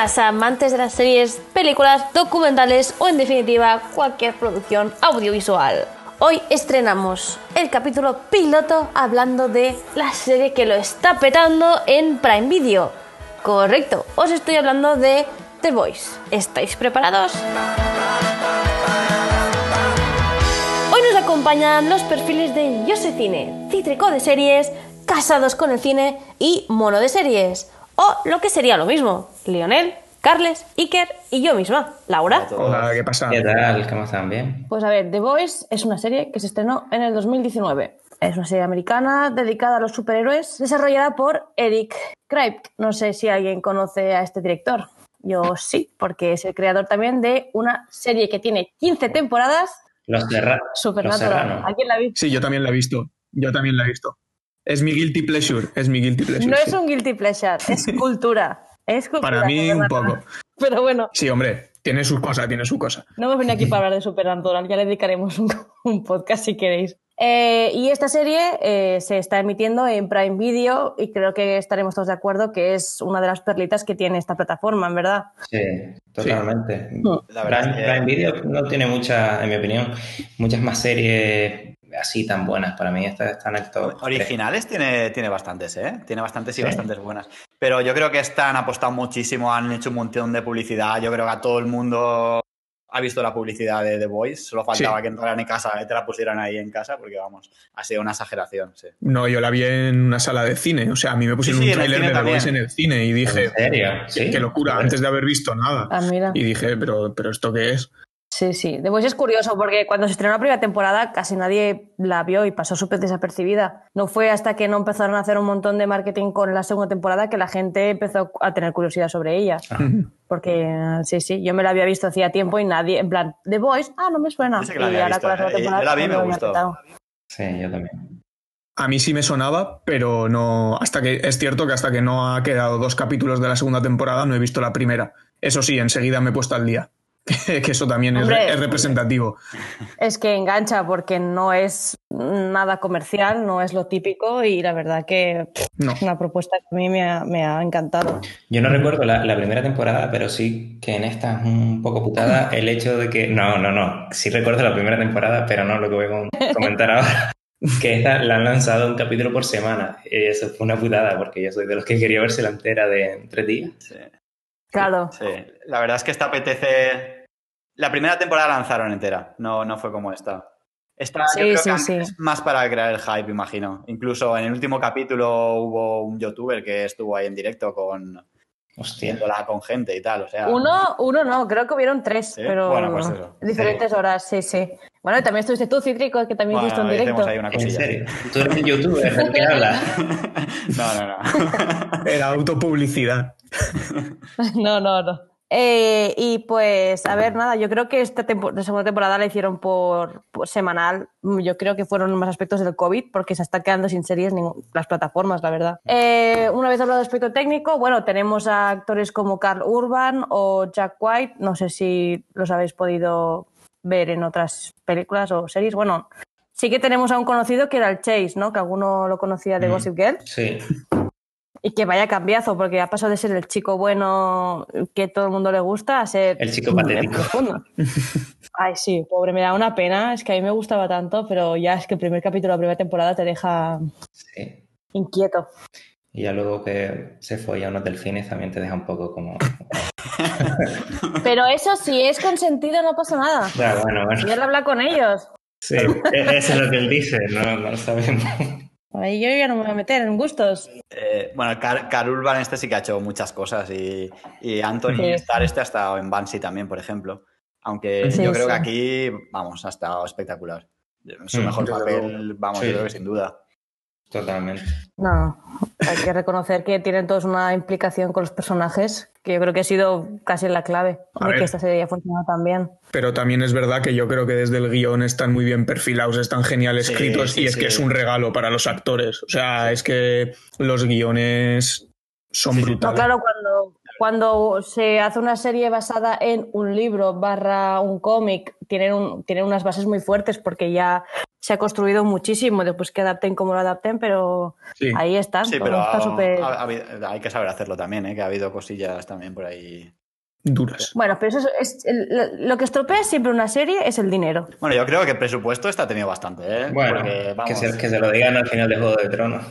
amantes de las series, películas, documentales o en definitiva cualquier producción audiovisual. Hoy estrenamos el capítulo piloto hablando de la serie que lo está petando en Prime Video. Correcto, os estoy hablando de The Voice. ¿Estáis preparados? Hoy nos acompañan los perfiles de Cine, Cítrico de Series, Casados con el Cine y Mono de Series. O lo que sería lo mismo, Lionel, Carles, Iker y yo misma, Laura. Hola, ¿qué pasa? ¿Qué tal? ¿Cómo están? ¿Bien? Pues a ver, The Voice es una serie que se estrenó en el 2019. Es una serie americana dedicada a los superhéroes, desarrollada por Eric Kripke. No sé si alguien conoce a este director. Yo sí, porque es el creador también de una serie que tiene 15 temporadas. Los, Serra Supernatural. ¿A quién la ha visto? Sí, yo también la he visto. Yo también la he visto. Es mi guilty pleasure, es mi guilty pleasure. No sí. es un guilty pleasure, es cultura. Es cultura Para mí un poco. Pero bueno, Sí, hombre, tiene sus cosas, tiene su cosa. no hemos venido aquí para hablar de Supernatural, ya le dedicaremos un, un podcast si queréis. Eh, y esta serie eh, se está emitiendo en Prime Video y creo que estaremos todos de acuerdo que es una de las perlitas que tiene esta plataforma, en verdad. Sí, totalmente. La verdad Prime, es que- Prime Video no tiene muchas, en mi opinión, muchas más series así tan buenas. Para mí esta está en el top. Originales tiene, tiene bastantes, ¿eh? Tiene bastantes y Sí. bastantes buenas. Pero yo creo que están apostado muchísimo, han hecho un montón de publicidad. Yo creo que a todo el mundo ha visto la publicidad de The Voice. Solo faltaba Sí. que entraran en casa y te la pusieran ahí en casa, porque vamos, ha sido una exageración, sí. No, yo la vi en una sala de cine. O sea, a mí me pusieron Sí, sí, un tráiler de The también. Voice en el cine y dije, ¿En serio? qué, Sí. qué locura, antes de haber visto nada. Ah, mira. Y dije, pero, pero ¿esto qué es? Sí, sí. The Voice es curioso porque cuando se estrenó la primera temporada casi nadie la vio y pasó súper desapercibida. No fue hasta que no empezaron a hacer un montón de marketing con la segunda temporada que la gente empezó a tener curiosidad sobre ella. Porque sí, sí, yo me la había visto hacía tiempo y nadie, en plan, The Voice, ah, no me suena. Yo sé que la y había ahora visto, con la segunda ¿eh? Temporada yo la vi me gustó. Sí, yo también. A mí sí me sonaba, pero no. Hasta que. Es cierto que hasta que no ha quedado dos capítulos de la segunda temporada, no he visto la primera. Eso sí, enseguida me he puesto al día. que eso también es, Hombre. es representativo. Es que engancha porque no es nada comercial, no es lo típico y la verdad que No. es una propuesta que a mí me ha, me ha encantado. Yo no recuerdo la, la primera temporada, pero sí que en esta es un poco putada el hecho de que. No, no, no. Sí recuerdo la primera temporada, pero no lo que voy a comentar ahora. Que esta la han lanzado un capítulo por semana. Y eso fue una putada, porque yo soy de los que quería verse la entera de en tres días. Sí. Claro. Sí. La verdad es que esta apetece. La primera temporada la lanzaron entera, no, no fue como esta. Esta Sí, yo creo sí, que sí. es más para crear el hype, imagino. Incluso en el último capítulo hubo un youtuber que estuvo ahí en directo con con gente y tal. O sea, Uno, uno no, creo que hubieron tres, ¿Sí? pero Bueno, pues eso. diferentes horas, sí, sí. Bueno, y también estuviste tú, Cítrico, que también bueno, hiciste un hicimos directo. ahí una ¿En cosilla. serio? Tú eres el youtuber del que habla. no, no, no. Era autopublicidad. No, no, no. Eh, y pues, a ver, nada, yo creo que esta tempo- segunda temporada la hicieron por, por semanal. Yo creo que fueron más aspectos del COVID, porque se están quedando sin series las plataformas, la verdad. Eh, una vez hablado de aspecto técnico, bueno, tenemos a actores como Carl Urban o Jack White. No sé si los habéis podido ver en otras películas o series. Bueno, sí que tenemos a un conocido que era el Chase, ¿no? Que alguno lo conocía de Mm. Gossip Girl. Sí. Y que vaya cambiazo, porque ha pasado de ser el chico bueno que todo el mundo le gusta a ser El chico patético. profundo. Ay, sí, pobre, me da una pena. Es que a mí me gustaba tanto, pero ya es que el primer capítulo de la primera temporada te deja Sí. inquieto. Y ya luego que se fue a unos delfines también te deja un poco como... Pero eso, si es consentido, no pasa nada. Ya, bueno, bueno. Y él habla con ellos. Sí, e- eso es lo que él dice, no, no lo sabemos. Ahí yo ya no me voy a meter en gustos. Eh, bueno, Car, Carl Urban este sí que ha hecho muchas cosas y, y Anthony Sí. Starr este ha estado en Banshee también, por ejemplo. Aunque Sí, yo creo sí. que aquí, vamos, ha estado espectacular. Su Mm, mejor papel, vamos, Sí. yo creo que sin duda. Totalmente. No, hay que reconocer que tienen todos una implicación con los personajes, que yo creo que ha sido casi la clave A de ver. que esta serie haya funcionado tan bien. Pero también es verdad que yo creo que desde el guion están muy bien perfilados, están genial escritos sí, y es sí. que es un regalo para los actores. O sea, es que los guiones son Sí, sí. No, brutales. claro, cuando, cuando se hace una serie basada en un libro barra un cómic, tienen, un- tienen unas bases muy fuertes porque ya se ha construido muchísimo después que adapten como lo adapten, pero Sí. ahí están. Sí, pero está ha- ha hay que saber hacerlo también, ¿eh? que ha habido cosillas también por ahí. Duras. Bueno, pero eso es, es- el- lo que estropea siempre una serie es el dinero. Bueno, yo creo que presupuesto está tenido bastante, ¿eh? Bueno, Porque, que se, que se lo digan al final de Juego de Tronos.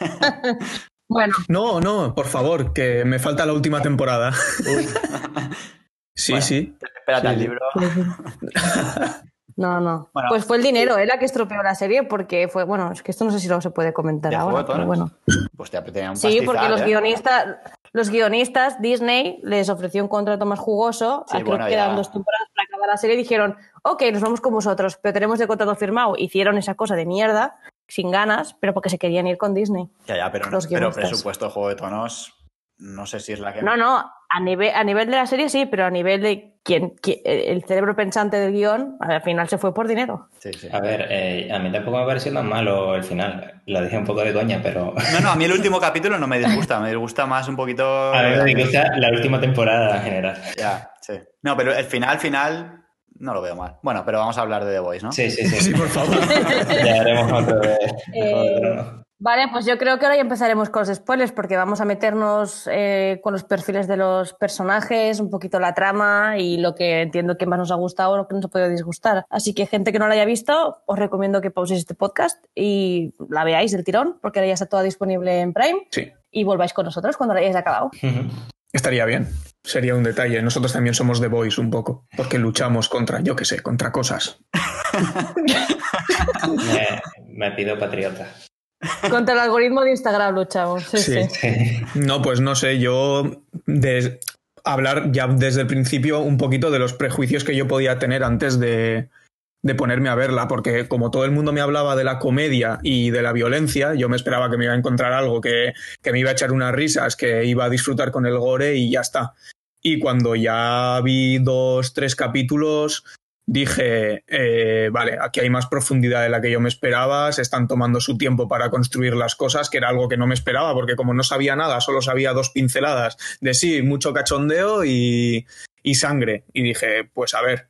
Bueno, No, no, por favor, que me falta la última temporada. sí, Bueno. sí. espérate al Sí. libro. no, no. Bueno. pues fue el dinero, ¿eh? la que estropeó la serie porque fue, bueno, es que esto no sé si lo se puede comentar ¿De ahora, pero bueno. Pues te un Sí, pastizal, porque los ¿eh? guionistas, los guionistas, Disney les ofreció un contrato más jugoso, Sí, a- creo que eran dos temporadas para acabar la serie, y dijeron, ok, nos vamos con vosotros, pero tenemos el contrato firmado. Hicieron esa cosa de mierda, sin ganas, pero porque se querían ir con Disney. Ya, ya, pero, los pero presupuesto de Juego de Tronos, no sé si es la que... No, no, a nivel, a nivel de la serie sí, pero a nivel de quien, qui- el cerebro pensante del guion, al final se fue por dinero. Sí, sí. A ver, eh, a mí tampoco me pareció tan malo el final. Lo dije un poco de coña, pero. No, no, a mí el último capítulo no me disgusta, me disgusta más un poquito... A mí me disgusta la última temporada en general. Ya, sí. No, pero el final, final, no lo veo mal. Bueno, pero vamos a hablar de The Voice, ¿no? Sí, sí, sí. Sí, por favor. Ya haremos otro de, Eh. Vale, pues yo creo que ahora ya empezaremos con los spoilers porque vamos a meternos eh, con los perfiles de los personajes, un poquito la trama y lo que entiendo que más nos ha gustado o lo que nos ha podido disgustar. Así que gente que no la haya visto, os recomiendo que pauséis este podcast y la veáis del tirón porque ahora ya está toda disponible en Prime Sí, y volváis con nosotros cuando la hayáis acabado. Estaría bien. Sería un detalle. Nosotros también somos The Boys un poco, porque luchamos contra, yo qué sé, contra cosas. Me, me pido patriota. Contra el algoritmo de Instagram luchamos. Sí, Sí. sí. Sí. No, pues no sé, yo de hablar ya desde el principio un poquito de los prejuicios que yo podía tener antes de, de ponerme a verla, porque como todo el mundo me hablaba de la comedia y de la violencia, yo me esperaba que me iba a encontrar algo que, que me iba a echar unas risas, que iba a disfrutar con el gore y ya está. Y cuando ya vi dos, tres capítulos, dije, eh, vale, aquí hay más profundidad de la que yo me esperaba, se están tomando su tiempo para construir las cosas, que era algo que no me esperaba, porque como no sabía nada, solo sabía dos pinceladas de sí, mucho cachondeo y, y sangre. Y dije, pues a ver,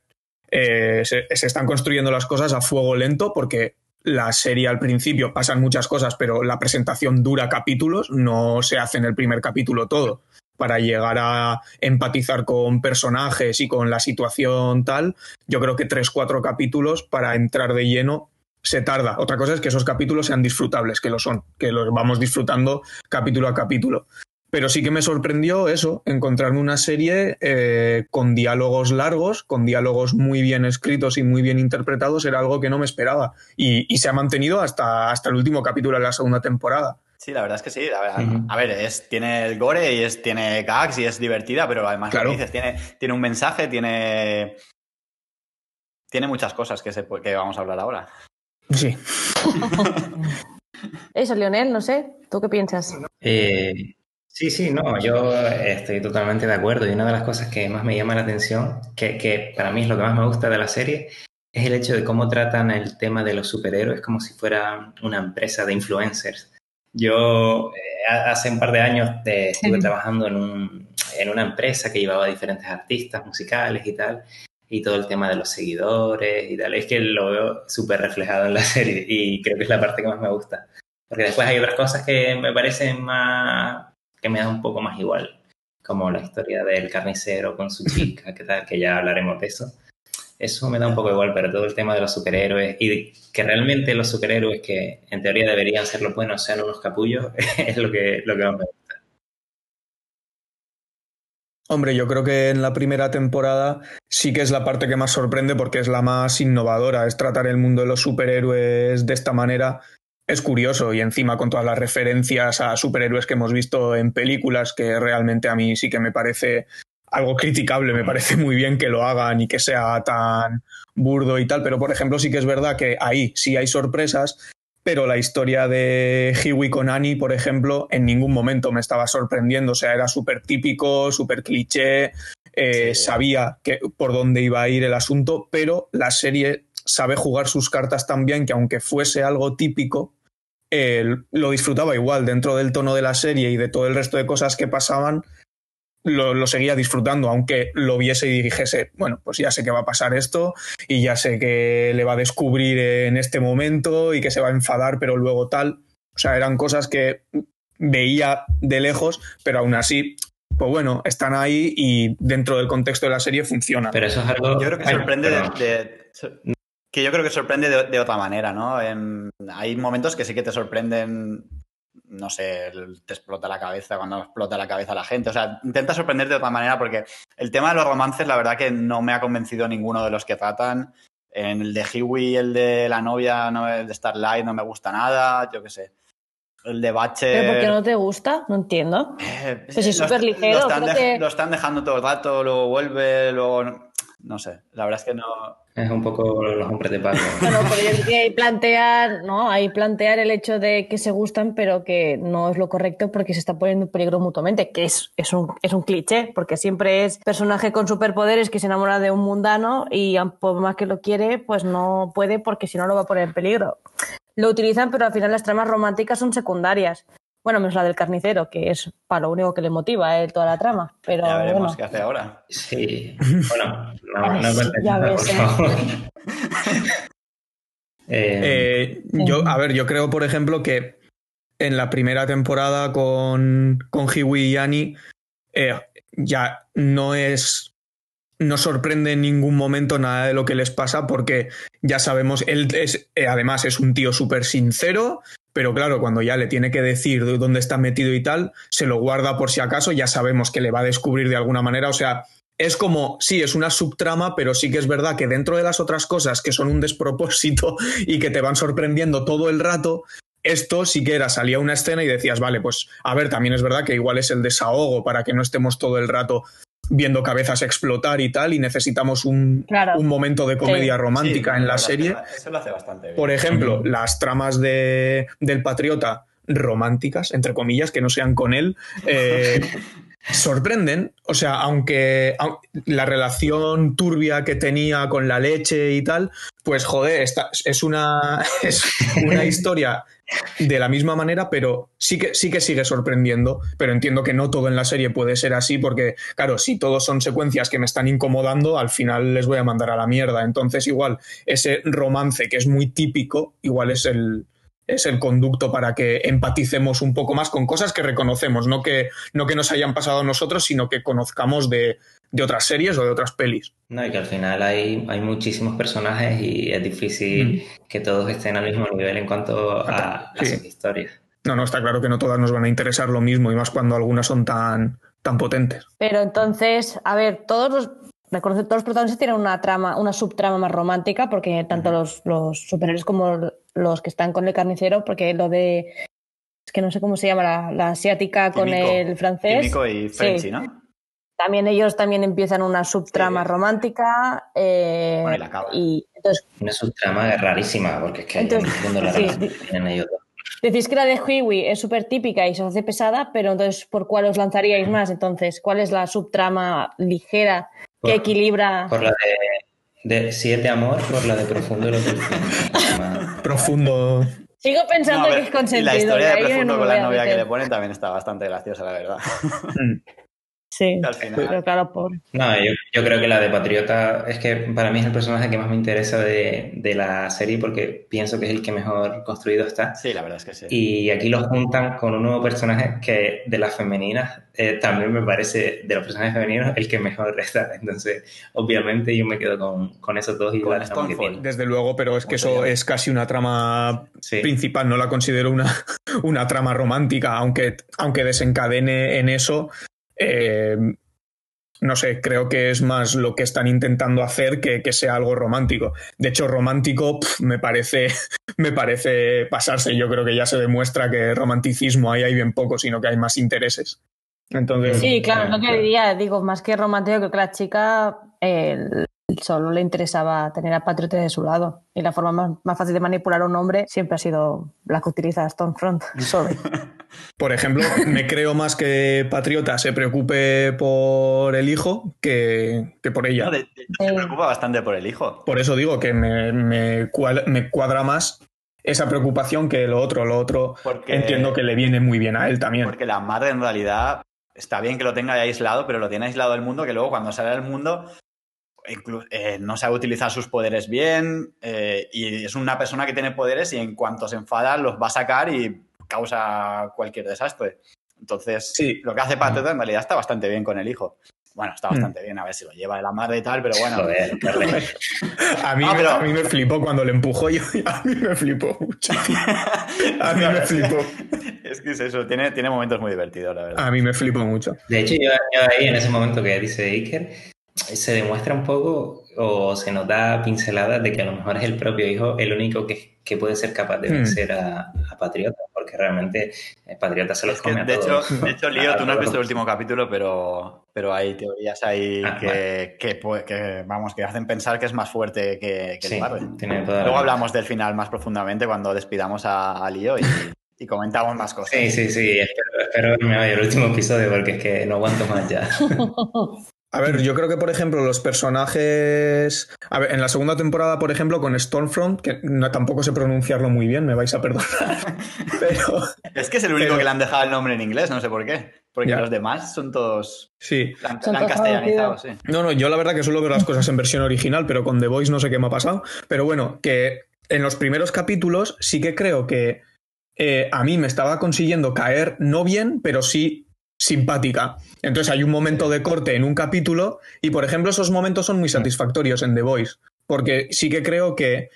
eh, se, se están construyendo las cosas a fuego lento porque la serie al principio pasan muchas cosas, pero la presentación dura capítulos, no se hace en el primer capítulo todo para llegar a empatizar con personajes y con la situación tal, yo creo que tres, cuatro capítulos para entrar de lleno se tarda. Otra cosa es que esos capítulos sean disfrutables, que lo son, que los vamos disfrutando capítulo a capítulo. Pero sí que me sorprendió eso, encontrarme una serie eh, con diálogos largos, con diálogos muy bien escritos y muy bien interpretados, era algo que no me esperaba. Y, y se ha mantenido hasta, hasta el último capítulo de la segunda temporada. Sí, la verdad es que sí. A ver, Ujú. a ver, es, tiene el gore y es, tiene gags y es divertida, pero además lo Claro. que dices, tiene, tiene un mensaje, tiene. Tiene muchas cosas que, se, que vamos a hablar ahora. Sí. Eso, Lionel, no sé, ¿tú qué piensas? Eh, sí, sí, no, yo estoy totalmente de acuerdo. Y una de las cosas que más me llama la atención, que, que para mí es lo que más me gusta de la serie, es el hecho de cómo tratan el tema de los superhéroes como si fuera una empresa de influencers. Yo eh, ha- hace un par de años eh, estuve trabajando en, un- en una empresa que llevaba diferentes artistas musicales y tal, y todo el tema de los seguidores y tal. Es que lo veo súper reflejado en la serie y creo que es la parte que más me gusta. Porque después hay otras cosas que me parecen más, que me dan un poco más igual, como la historia del carnicero con su chica, que tal, que ya hablaremos de eso. Eso me da un poco igual, pero todo el tema de los superhéroes y que realmente los superhéroes que en teoría deberían ser los buenos sean unos capullos, es lo que, lo que más me. Hombre, yo creo que en la primera temporada sí que es la parte que más sorprende porque es la más innovadora, es tratar el mundo de los superhéroes de esta manera. Es curioso y encima con todas las referencias a superhéroes que hemos visto en películas que realmente a mí sí que me parece algo criticable, me parece muy bien que lo hagan y que sea tan burdo y tal, pero por ejemplo sí que es verdad que ahí sí hay sorpresas, pero la historia de Huey con Annie, por ejemplo, en ningún momento me estaba sorprendiendo. O sea, era súper típico, súper cliché, eh, Sí. sabía que, por dónde iba a ir el asunto, pero la serie sabe jugar sus cartas tan bien que aunque fuese algo típico, eh, lo disfrutaba igual dentro del tono de la serie y de todo el resto de cosas que pasaban. Lo, lo, seguía disfrutando, aunque lo viese y dijese, bueno, pues ya sé que va a pasar esto y ya sé que le va a descubrir en este momento y que se va a enfadar, pero luego tal. O sea, eran cosas que veía de lejos, pero aún así, pues bueno, están ahí y dentro del contexto de la serie funciona. Pero eso es algo... Yo creo que sorprende de, de, que yo creo que sorprende de, de otra manera, ¿no? En, hay momentos que sí que te sorprenden no sé, te explota la cabeza cuando explota la cabeza a la gente. O sea, intenta sorprender de otra manera porque el tema de los romances, la verdad que no me ha convencido ninguno de los que tratan. En el de Hiwi, el de la novia, no, el de Starlight, no me gusta nada, yo qué sé. El de Bache. ¿Pero por qué no te gusta? No entiendo. Eh, Pues es súper ligero. Lo están, creo de- que- lo están dejando todo el rato, luego vuelve, luego. No sé, la verdad es que no. Es un poco los hombres de pago. Bueno, pero yo creo que hay plantear, ¿no? Hay plantear el hecho de que se gustan, pero que no es lo correcto porque se está poniendo en peligro mutuamente, que es, es, un, es un cliché, porque siempre es personaje con superpoderes que se enamora de un mundano y por más que lo quiere, pues no puede porque si no lo va a poner en peligro. Lo utilizan, pero al final las tramas románticas son secundarias. Bueno, menos la del carnicero, que es para lo único que le motiva a él toda la trama. Pero Ya veremos bueno. qué hace ahora. Sí, bueno, no, ya nada, ves, por eh. favor. Eh, Eh, yo, a ver, yo creo, por ejemplo, que en la primera temporada con, con Hiwi y Annie eh, ya no es. No sorprende en ningún momento nada de lo que les pasa porque ya sabemos, él es, eh, además es un tío súper sincero, pero claro, cuando ya le tiene que decir de dónde está metido y tal, se lo guarda por si acaso, ya sabemos que le va a descubrir de alguna manera, o sea, es como, sí, es una subtrama, pero sí que es verdad que dentro de las otras cosas que son un despropósito y que te van sorprendiendo todo el rato, esto sí que era, salía una escena y decías, vale, pues a ver, también es verdad que igual es el desahogo para que no estemos todo el rato viendo cabezas explotar y tal, y necesitamos un, Claro. un momento de comedia Sí. romántica Sí, en la hace- serie. Eso lo hace bastante bien. Por ejemplo, las tramas de, del Patriota románticas, entre comillas, que no sean con él, eh, sorprenden. O sea, aunque au- la relación turbia que tenía con la leche y tal, pues joder, esta, es, una, es una historia de la misma manera, pero sí que, sí que sigue sorprendiendo. Pero entiendo que no todo en la serie puede ser así, porque, claro, si todos son secuencias que me están incomodando, al final les voy a mandar a la mierda. Entonces, igual, ese romance que es muy típico, igual es el, es el conducto para que empaticemos un poco más con cosas que reconocemos, no que, no que nos hayan pasado a nosotros, sino que conozcamos de, de otras series o de otras pelis. No, y que al final hay, hay muchísimos personajes y es difícil que todos estén al mismo nivel en cuanto a, a Sí. sus historias. No, no, está claro que no todas nos van a interesar lo mismo, y más cuando algunas son tan, tan potentes. Pero entonces, a ver, todos los, reconoce- todos los protagonistas tienen una trama, una subtrama más romántica, porque tanto los, los superhéroes como los que están con el carnicero, porque lo de es que no sé cómo se llama la, la asiática con el francés. Químico y Frenchy, Sí. ¿no? También ellos también empiezan una subtrama Sí. romántica. eh, Bueno, y la acaban. y entonces Una subtrama rarísima, porque es que hay Entonces, un mundo la sí, relación que tienen ellos dos. decís que la de Huey es súper típica y se hace pesada, pero entonces, ¿por cuál os lanzaríais más? Entonces, ¿cuál es la subtrama ligera que Por- equilibra? Por la de, de Si es de amor, por la de profundo y lo que Profundo. Sigo pensando No, a ver, que es y consentido. la historia de que yo Profundo no con la novia que le ponen también está bastante graciosa, la verdad. Sí, Al final. pero claro, pobre. No, yo, yo creo que la de Patriota es que para mí es el personaje que más me interesa de, de la serie porque pienso que es el que mejor construido está. Sí, la verdad es que sí. Y aquí lo juntan con un nuevo personaje que de las femeninas eh, también me parece, de los personajes femeninos, el que mejor está. Entonces, obviamente yo me quedo con, con esos dos y Con la trama que Stonefall. tienen. Desde luego, pero es que ¿Cómo se eso es casi una trama Sí. principal, no la considero una, una trama romántica, aunque, aunque desencadene en eso. Eh, no sé, creo que es más lo que están intentando hacer que, que sea algo romántico. De hecho, romántico me parece me parece pasarse. Yo creo que ya se demuestra que romanticismo ahí hay bien poco, sino que hay más intereses. Entonces, Sí, claro, es lo que diría. Digo, más que romántico, creo que la chica eh, solo le interesaba tener a Patriota de su lado. Y la forma más, más fácil de manipular a un hombre siempre ha sido la que utiliza Stormfront. Sorry. Por ejemplo, me creo más que Patriota se preocupe por el hijo que, que por ella. No, de- de hecho, se preocupa bastante por el hijo. Por eso digo que me, me cuadra, me cuadra más esa preocupación que lo otro. Lo otro Porque, entiendo que le viene muy bien a él también. porque la madre en realidad está bien que lo tenga ahí aislado, pero lo tiene aislado del mundo, que luego cuando sale al mundo eh, no sabe utilizar sus poderes bien eh, y es una persona que tiene poderes y en cuanto se enfada los va a sacar y causa cualquier desastre. Entonces, Sí. lo que hace Pateta en realidad está bastante bien con el hijo. Bueno, está Mm. bastante bien, a ver si lo lleva de la madre y tal, pero bueno. Joder, joder. A mí, Ah, me- pero- a mí me flipó cuando le empujó yo. A mí me flipó mucho. A mí me flipó. Es que es eso, tiene, tiene momentos muy divertidos, la verdad. A mí me flipó mucho. De hecho, yo, yo ahí en ese momento que dice Iker, se demuestra un poco o se nos da pinceladas de que a lo mejor es el propio hijo el único que, que puede ser capaz de Hmm. vencer a, a Patriota, porque realmente eh, Patriota se los Es que, come a de, hecho, de hecho, Lío, tú no has visto el último capítulo, pero, pero hay teorías ahí Ah, que, que, pu- que, vamos, que hacen pensar que es más fuerte que, que Sí, el tiene toda la- Luego hablamos del final más profundamente cuando despidamos a, a Lío y, y comentamos más cosas. Sí, sí, sí, espero, espero verme hoy el último episodio porque es que no aguanto más ya. A ver, yo creo que, por ejemplo, los personajes. A ver, en la segunda temporada, por ejemplo, con Stormfront, que no, tampoco sé pronunciarlo muy bien, me vais a perdonar. Pero Es que es el único Pero- que le han dejado el nombre en inglés, no sé por qué. Porque Ya. los demás son todos. sí. La han, la castellanizado, sí. No, no, yo la verdad que suelo ver las cosas en versión original, pero con The Voice no sé qué me ha pasado. Pero bueno, que en los primeros capítulos sí que creo que eh, a mí me estaba consiguiendo caer no bien, pero sí simpática. Entonces hay un momento de corte en un capítulo y, por ejemplo, esos momentos son muy satisfactorios en The Voice, porque sí que creo que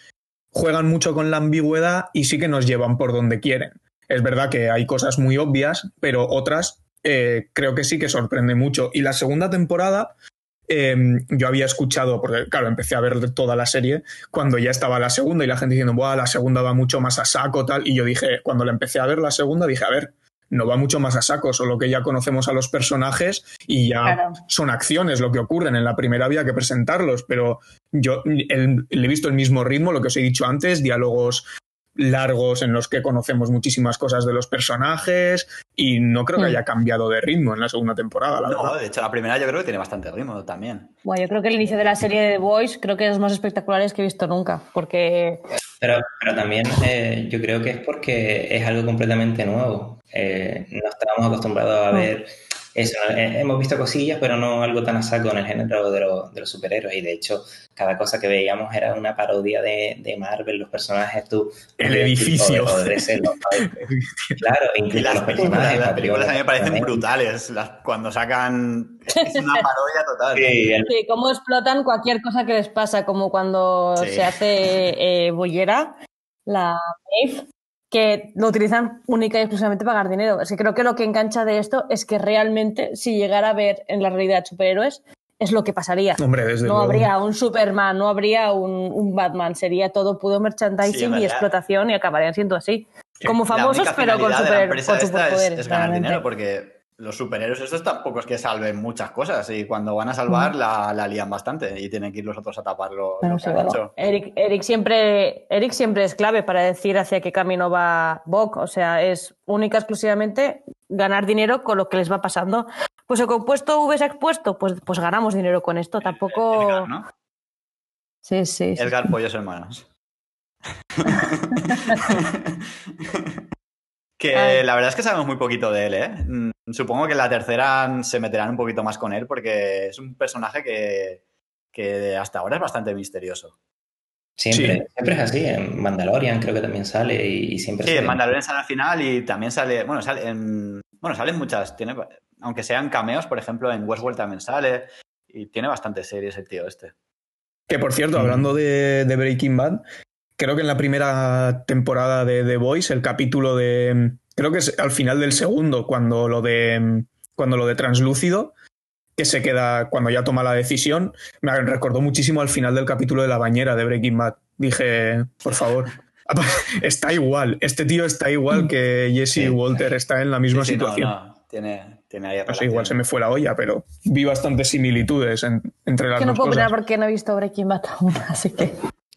juegan mucho con la ambigüedad y sí que nos llevan por donde quieren. Es verdad que hay cosas muy obvias, pero otras eh, creo que sí que sorprende mucho. Y la segunda temporada, eh, yo había escuchado, porque claro, empecé a ver toda la serie cuando ya estaba la segunda y la gente diciendo, Buah, la segunda va mucho más a saco, tal. Y yo dije, cuando la empecé a ver la segunda, dije, a ver, no va mucho más a saco, solo que ya conocemos a los personajes y ya Claro. son acciones lo que ocurren. En la primera había que presentarlos, pero yo el- le he visto el mismo ritmo, lo que os he dicho antes, diálogos largos en los que conocemos muchísimas cosas de los personajes y no creo que Mm. haya cambiado de ritmo en la segunda temporada, la No, verdad. de hecho, la primera yo creo que tiene bastante ritmo también. Bueno, yo creo que el inicio de la serie de The Voice creo que es los más espectaculares que he visto nunca, porque Pero, pero también eh, yo creo que es porque es algo completamente nuevo. Eh, no estábamos acostumbrados a Mm. ver eso. Eh, hemos visto cosillas, pero no algo tan a saco en el género de, los- de los superhéroes. Y de hecho, cada cosa que veíamos era una parodia de, de Marvel, los personajes, tú. El edificio. o de- DC, claro, Y incluso las los personajes. las películas a mí me parecen también. brutales. Las- cuando sacan. Es una parodia total. Sí, el- sí, cómo explotan cualquier cosa que les pasa, como cuando Sí. se hace eh, bollera, la Maeve, que lo utilizan única y exclusivamente para ganar dinero. Es que creo que lo que engancha de esto es que realmente, si llegara a ver en la realidad superhéroes, es lo que pasaría. Hombre, desde No luego. habría un Superman, no habría un, un Batman, sería todo puro merchandising y explotación y acabarían siendo así. Como famosos, pero con, super, con esta es- superpoderes. Es, ganar dinero porque los superhéroes estos tampoco es que salven muchas cosas y cuando van a salvar la, la lían bastante y tienen que ir los otros a tapar lo, lo sí, que han bueno. hecho. Eric, Eric, siempre, Eric siempre es clave para decir hacia qué camino va Bok. O sea, es única exclusivamente ganar dinero con lo que les va pasando. Pues el compuesto V se ha expuesto, pues, pues ganamos dinero con esto. Tampoco. Edgar, ¿no? Sí, sí. sí. Edgar Pollos Hermanos. que Ay. la verdad es que sabemos muy poquito de él, ¿eh? Mm, Supongo que en la tercera se meterán un poquito más con él porque es un personaje que, que hasta ahora es bastante misterioso. siempre, siempre es así. En Mandalorian creo que también sale y, y siempre Sí, sale. en Mandalorian sale al final y también sale, bueno, sale en, bueno, salen muchas, tiene, aunque sean cameos, por ejemplo, en Westworld también sale y tiene bastantes series el tío este. Que por cierto, hablando de, de Breaking Bad, creo que en la primera temporada de The Voice, el capítulo de. Creo que es al final del segundo, cuando lo de. Cuando lo de Translúcido, que se queda. Cuando ya toma la decisión, me recordó muchísimo al final del capítulo de la bañera de Breaking Bad. Dije, por favor. Está igual, este tío está igual que Jesse Sí. Walter, está en la misma Sí, sí, no, situación. no, tiene, tiene ahí No sé, igual se me fue la olla, pero vi bastantes similitudes en- entre las que no dos puedo cosas. opinar porque no he visto Breaking Bad aún, así que.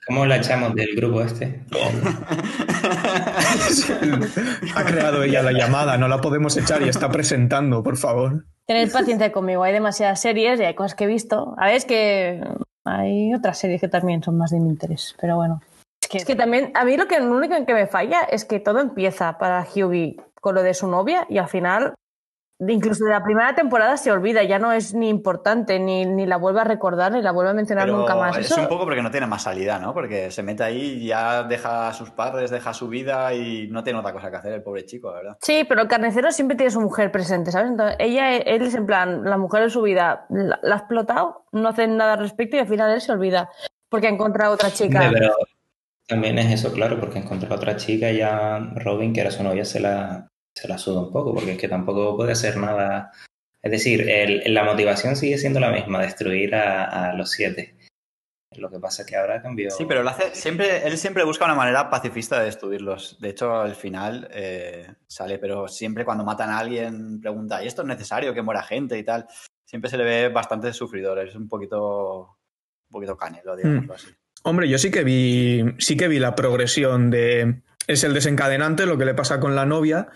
¿Cómo la echamos del grupo este? ha creado ella la llamada, no la podemos echar y está presentando, por favor. Tened paciencia conmigo, hay demasiadas series y hay cosas que he visto. A ver, es que hay otras series que también son más de mi interés, pero bueno. Es que, es que también, a mí lo, que, lo único en que me falla es que todo empieza para Hughie con lo de su novia y al final incluso de la primera temporada se olvida, ya no es ni importante, ni, ni la vuelve a recordar, ni la vuelve a mencionar Pero nunca más. es Eso- un poco porque no tiene más salida, ¿no? Porque se mete ahí y ya deja a sus padres, deja su vida y no tiene otra cosa que hacer el pobre chico, la ¿verdad? Sí, pero el carnicero siempre tiene su mujer presente, ¿sabes? Entonces, ella, él es en plan, la mujer de su vida la, la ha explotado, no hacen nada al respecto y al final él se olvida porque ha encontrado otra chica. Pero también es eso, claro, porque encontró a otra chica y ya Robin, que era su novia, se la, se la suda un poco, porque es que tampoco puede hacer nada. Es decir, el- la motivación sigue siendo la misma, destruir a, a los siete. Lo que pasa es que ahora cambió. Sí, pero lo hace siempre, él siempre busca una manera pacifista de destruirlos. De hecho, al final eh, sale, pero siempre cuando matan a alguien pregunta, ¿y esto es necesario que muera gente y tal? Siempre se le ve bastante sufridor, es un poquito, un poquito canelo, digámoslo así. Hombre, yo sí que vi, sí que vi la progresión de. Es el desencadenante, lo que le pasa con la novia,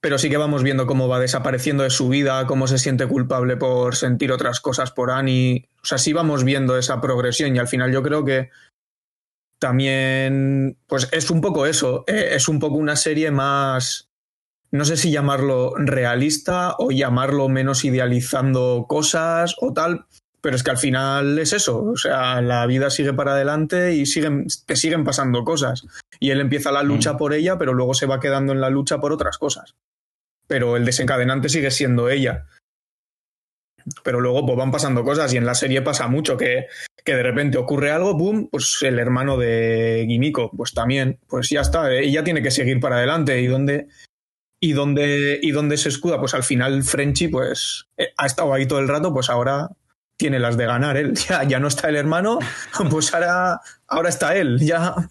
pero sí que vamos viendo cómo va desapareciendo de su vida, cómo se siente culpable por sentir otras cosas por Annie. O sea, sí vamos viendo esa progresión y al final yo creo que también, pues es un poco eso, eh, es un poco una serie más, no sé si llamarlo realista o llamarlo menos idealizando cosas o tal, pero es que al final es eso, o sea, la vida sigue para adelante y siguen, te siguen pasando cosas. Y él empieza la lucha Mm. por ella, pero luego se va quedando en la lucha por otras cosas. Pero el desencadenante sigue siendo ella. Pero luego pues, van pasando cosas y en la serie pasa mucho que, que de repente ocurre algo, ¡pum! Pues el hermano de Guimico, pues también, pues ya está, ella tiene que seguir para adelante. ¿Y dónde, y dónde, y dónde se escuda? Pues al final Frenchy pues eh, ha estado ahí todo el rato, pues ahora tiene las de ganar él. Ya, ya no está el hermano, pues ahora, ahora está él. Ya.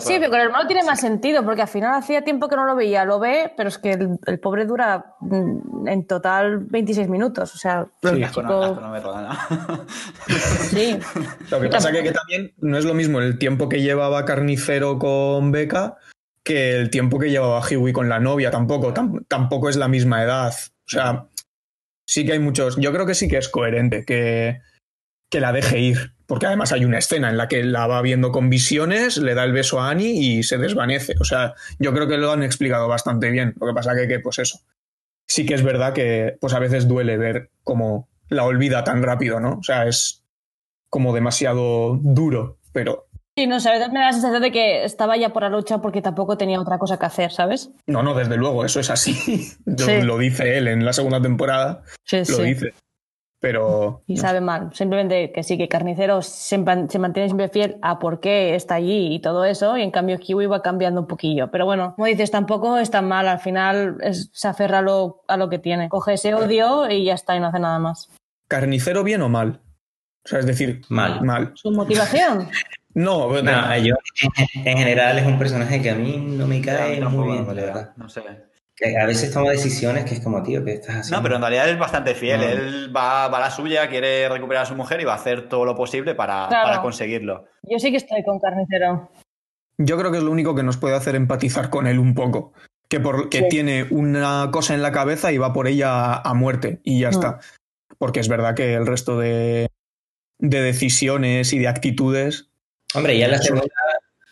Sí, pero con el hermano tiene más sentido, porque al final hacía tiempo que no lo veía, lo ve, pero es que el, el pobre dura mm, en total 26 minutos. O sea, Asco no- chico- asco no me roda, ¿no? sí. Lo que pasa que, que también no es lo mismo el tiempo que llevaba Carnicero con Beca que el tiempo que llevaba Huey con la novia. Tampoco, tam- tampoco es la misma edad. O sea, sí que hay muchos. Yo creo que sí que es coherente que, que la deje ir. Porque además hay una escena en la que la va viendo con visiones, le da el beso a Annie y se desvanece. O sea, yo creo que lo han explicado bastante bien. Lo que pasa que, que pues eso. Sí que es verdad que pues a veces duele ver cómo la olvida tan rápido, ¿no? O sea, es como demasiado duro, pero Sí, no sé, a veces me da la sensación de que estaba ya por la lucha porque tampoco tenía otra cosa que hacer, ¿sabes? no, no, desde luego, eso es así. Lo- Sí. Lo dice él en la segunda temporada, Sí, lo dice. Pero Y no sabe mal. Simplemente que sí, que Carnicero se, man- se mantiene siempre fiel a por qué está allí y todo eso, y en cambio Kiwi va cambiando un poquillo. Pero bueno, como dices, tampoco es tan mal. Al final es- se aferra a lo, a lo que tiene. Coge ese odio y ya está, y no hace nada más. carnicero bien o mal. O sea, es decir, Mal. mal. Su motivación. No, No, yo en general es un personaje que a mí no me A mí cae muy bien, realidad, verdad. No sé. Que a veces toma decisiones que es como, tío, ¿qué estás haciendo? No, pero en realidad es bastante fiel. No. Él va, va a la suya, quiere recuperar a su mujer y va a hacer todo lo posible para, Claro. para conseguirlo. Yo sí que estoy con Carnicero. yo creo que es lo único que nos puede hacer empatizar con él un poco. Que, por, que Sí. tiene una cosa en la cabeza y va por ella a muerte y ya Mm. está. Porque es verdad que el resto de, de decisiones y de actitudes Hombre, ya en la segunda,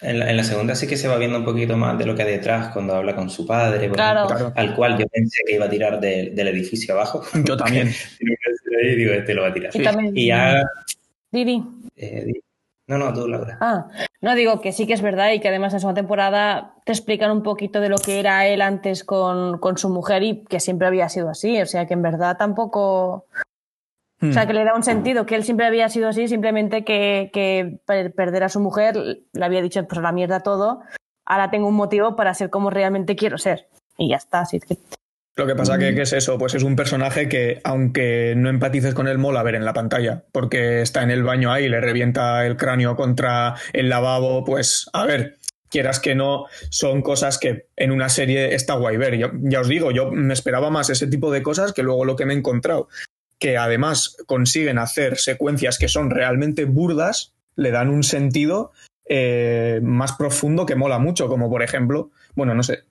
en la, en la segunda sí que se va viendo un poquito más de lo que hay detrás cuando habla con su padre, por Claro. ejemplo, al cual yo pensé que iba a tirar de- del edificio abajo. Yo también. y digo, este lo va a tirar. Y ya... Didi. eh, no, no, tú, Laura. Ah, no digo que sí que es verdad y que además en segunda temporada te explican un poquito de lo que era él antes con, con su mujer y que siempre había sido así. O sea que en verdad tampoco. Hmm. O sea que le da un sentido, que él siempre había sido así, simplemente que, que per- perder a su mujer le había dicho pues a la mierda todo. Ahora tengo un motivo para ser como realmente quiero ser. Y ya está. Así que Lo que pasa que, que es eso, pues es un personaje que, aunque no empatices con él, mola ver en la pantalla, porque está en el baño ahí, le revienta el cráneo contra el lavabo, pues a ver, quieras que no, son cosas que en una serie está guay ver. Yo- ya os digo, yo me esperaba más ese tipo de cosas que luego lo que me he encontrado, que además consiguen hacer secuencias que son realmente burdas, le dan un sentido eh, más profundo que mola mucho, como por ejemplo, bueno, no sé.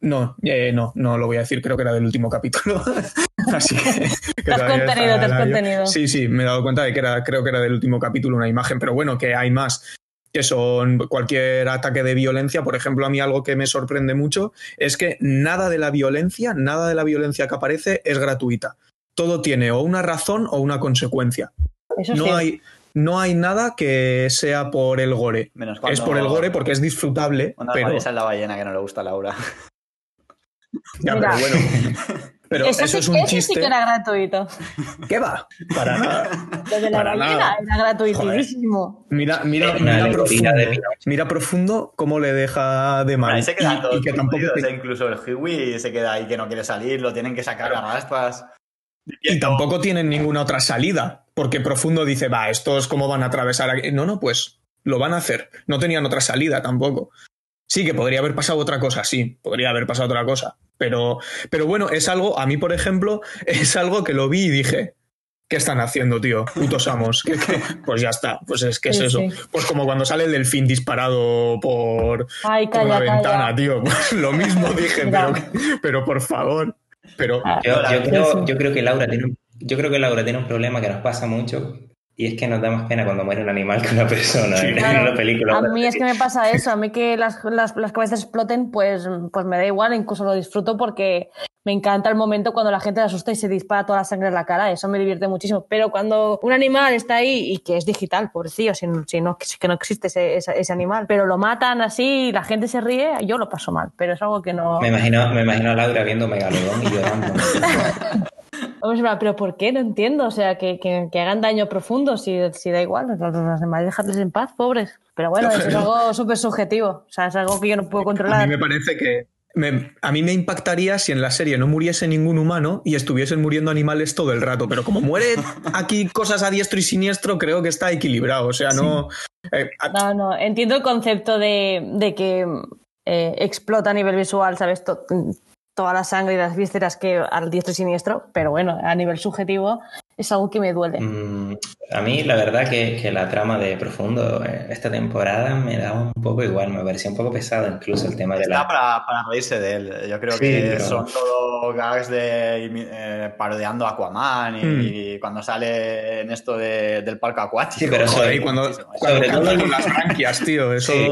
No, eh, no, no lo voy a decir, creo que era del último capítulo. Así que. que contenido, has la- contenido. Sí, sí, me he dado cuenta de que era, creo que era del último capítulo una imagen, pero bueno, que hay más. que son cualquier ataque de violencia. Por ejemplo, a mí algo que me sorprende mucho es que nada de la violencia, nada de la violencia que aparece es gratuita. Todo tiene o una razón o una consecuencia. Eso No sí. hay, no hay nada que sea por el gore. Menos Es por el gore porque es disfrutable, pero, esa es la ballena que no le gusta a Laura. ya, Mira. pero bueno. Pero Eso eso, sí- es un ese chiste. sí que era gratuito. ¿Qué va? Para nada. Lo de la Para ballena nada. era gratuitísimo. Mira, mira, mira profundo. de vida. Mira profundo cómo le deja de mal. Ahí se quedan Y- todos y, que tampoco incluso el Huey se queda ahí que no quiere salir, lo tienen que sacar a raspas. Y tampoco tienen ninguna otra salida. Porque profundo dice, va, estos cómo van a atravesar aquí. No, no, pues lo van a hacer. No tenían otra salida tampoco. Sí, que podría haber pasado otra cosa, sí, podría haber pasado otra cosa. Pero, pero bueno, es algo, a mí, por ejemplo, es algo que lo vi y dije, ¿qué están haciendo, tío? Putos amos. ¿Qué- qué? Pues ya está, pues es que es Sí, eso. sí. Pues como cuando sale el delfín disparado por, Ay, por la calla, ventana, tío. Pues lo mismo dije, pero por favor. Pero Yo, Ahora, yo creo, yo creo que Laura tiene un, yo creo que Laura tiene un problema que nos pasa mucho y es que nos da más pena cuando muere un animal que una persona Sí, en, en claro. una película. A mí es que me pasa eso, a mí que las, las, las cabezas exploten, pues, pues me da igual, incluso lo disfruto porque me encanta el momento cuando la gente se asusta y se dispara toda la sangre en la cara, eso me divierte muchísimo. Pero cuando un animal está ahí y que es digital, pobrecillo, si, si no, que no existe ese, ese, ese animal, pero lo matan así y la gente se ríe, yo lo paso mal, pero es algo que no... Me imagino, me imagino a Laura viendo Megalodón y llorando. Vamos a pero ¿por qué? No entiendo. O sea, que, que, que hagan daño profundo, si, si da igual. Los, los animales, dejadles en paz, pobres. Pero bueno, eso es algo súper subjetivo. O sea, es algo que yo no puedo a controlar. mí me parece que me- a mí me impactaría si en la serie no muriese ningún humano y estuviesen muriendo animales todo el rato. Pero como muere aquí cosas a diestro y siniestro, creo que está equilibrado. O sea, no. eh, a- No, no, entiendo el concepto de, de que eh, explota a nivel visual, ¿sabes? To- toda la sangre y las vísceras que al diestro y siniestro, pero bueno, a nivel subjetivo es algo que me duele. Mm, a mí la verdad que, que la trama de Profundo eh, esta temporada me da un poco igual, me parecía un poco pesado incluso el tema de Está la... para, para reírse de él. Yo creo Sí, que pero- son todo gags de eh, parodiando a Aquaman y, cuando sale en esto de- del parque acuático. Sí, pero sobre- y cuando, sobre todo- con las branquias, tío, eso Sí.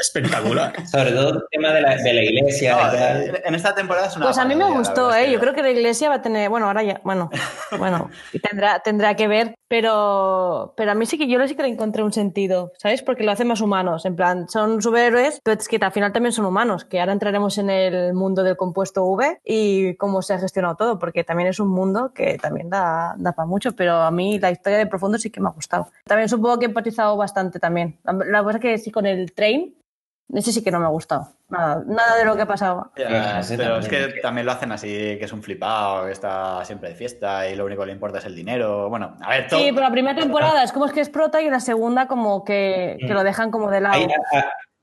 es espectacular. Sobre todo el tema de la, de la iglesia No, y tal. en- esta temporada es una. Pues a mí me gustó, ¿eh? Yo creo que la iglesia va a tener, bueno, ahora ya, bueno, bueno, y tendrá, tendrá que ver, pero, pero a mí sí que yo sí que le encontré un sentido, ¿sabes? Porque lo hacen más humanos, en plan, son superhéroes, pero es que al final también son humanos, que ahora entraremos en el mundo del compuesto V y cómo se ha gestionado todo, porque también es un mundo que también da, da para mucho, pero a mí la historia de Profundo sí que me ha gustado. También supongo que he empatizado bastante también. La cosa es que sí con el train, ese sí que no me ha gustado. Nada, nada de lo que ha pasado. Ya, sí, pero es que también lo hacen así, que es un flipado, que está siempre de fiesta y lo único que le importa es el dinero. Bueno, a ver, todo. Sí, pero la primera temporada es como es que explota y la segunda como que, que lo dejan como de lado.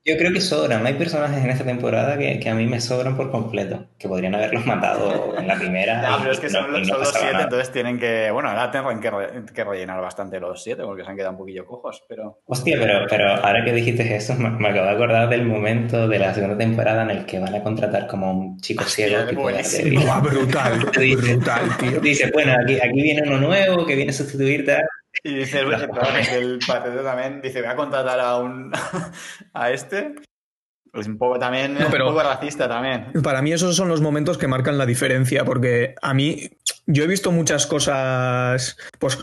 Yo creo que sobran, hay personajes en esta temporada que, que a mí me sobran por completo, que podrían haberlos matado en la primera. Y- pero es que no- son, los- no son los pasaba siete, nada. entonces tienen que. Bueno, ahora tienen que, re- que rellenar bastante los siete porque se han quedado un poquillo cojos, pero. Hostia, pero, pero ahora que dijiste eso, me, me acabo de acordar del momento de la segunda temporada en el que van a contratar como a un chico ciego que hacer- Buah, brutal, Dice- brutal, tío. Dice, bueno, aquí, aquí viene uno nuevo que viene a sustituirte. Y dice el, el, también, dice, voy a contratar a un a este. Pues un poco también, No, pero- un poco racista también. Para mí esos son los momentos que marcan la diferencia, porque a mí yo he visto muchas cosas, pues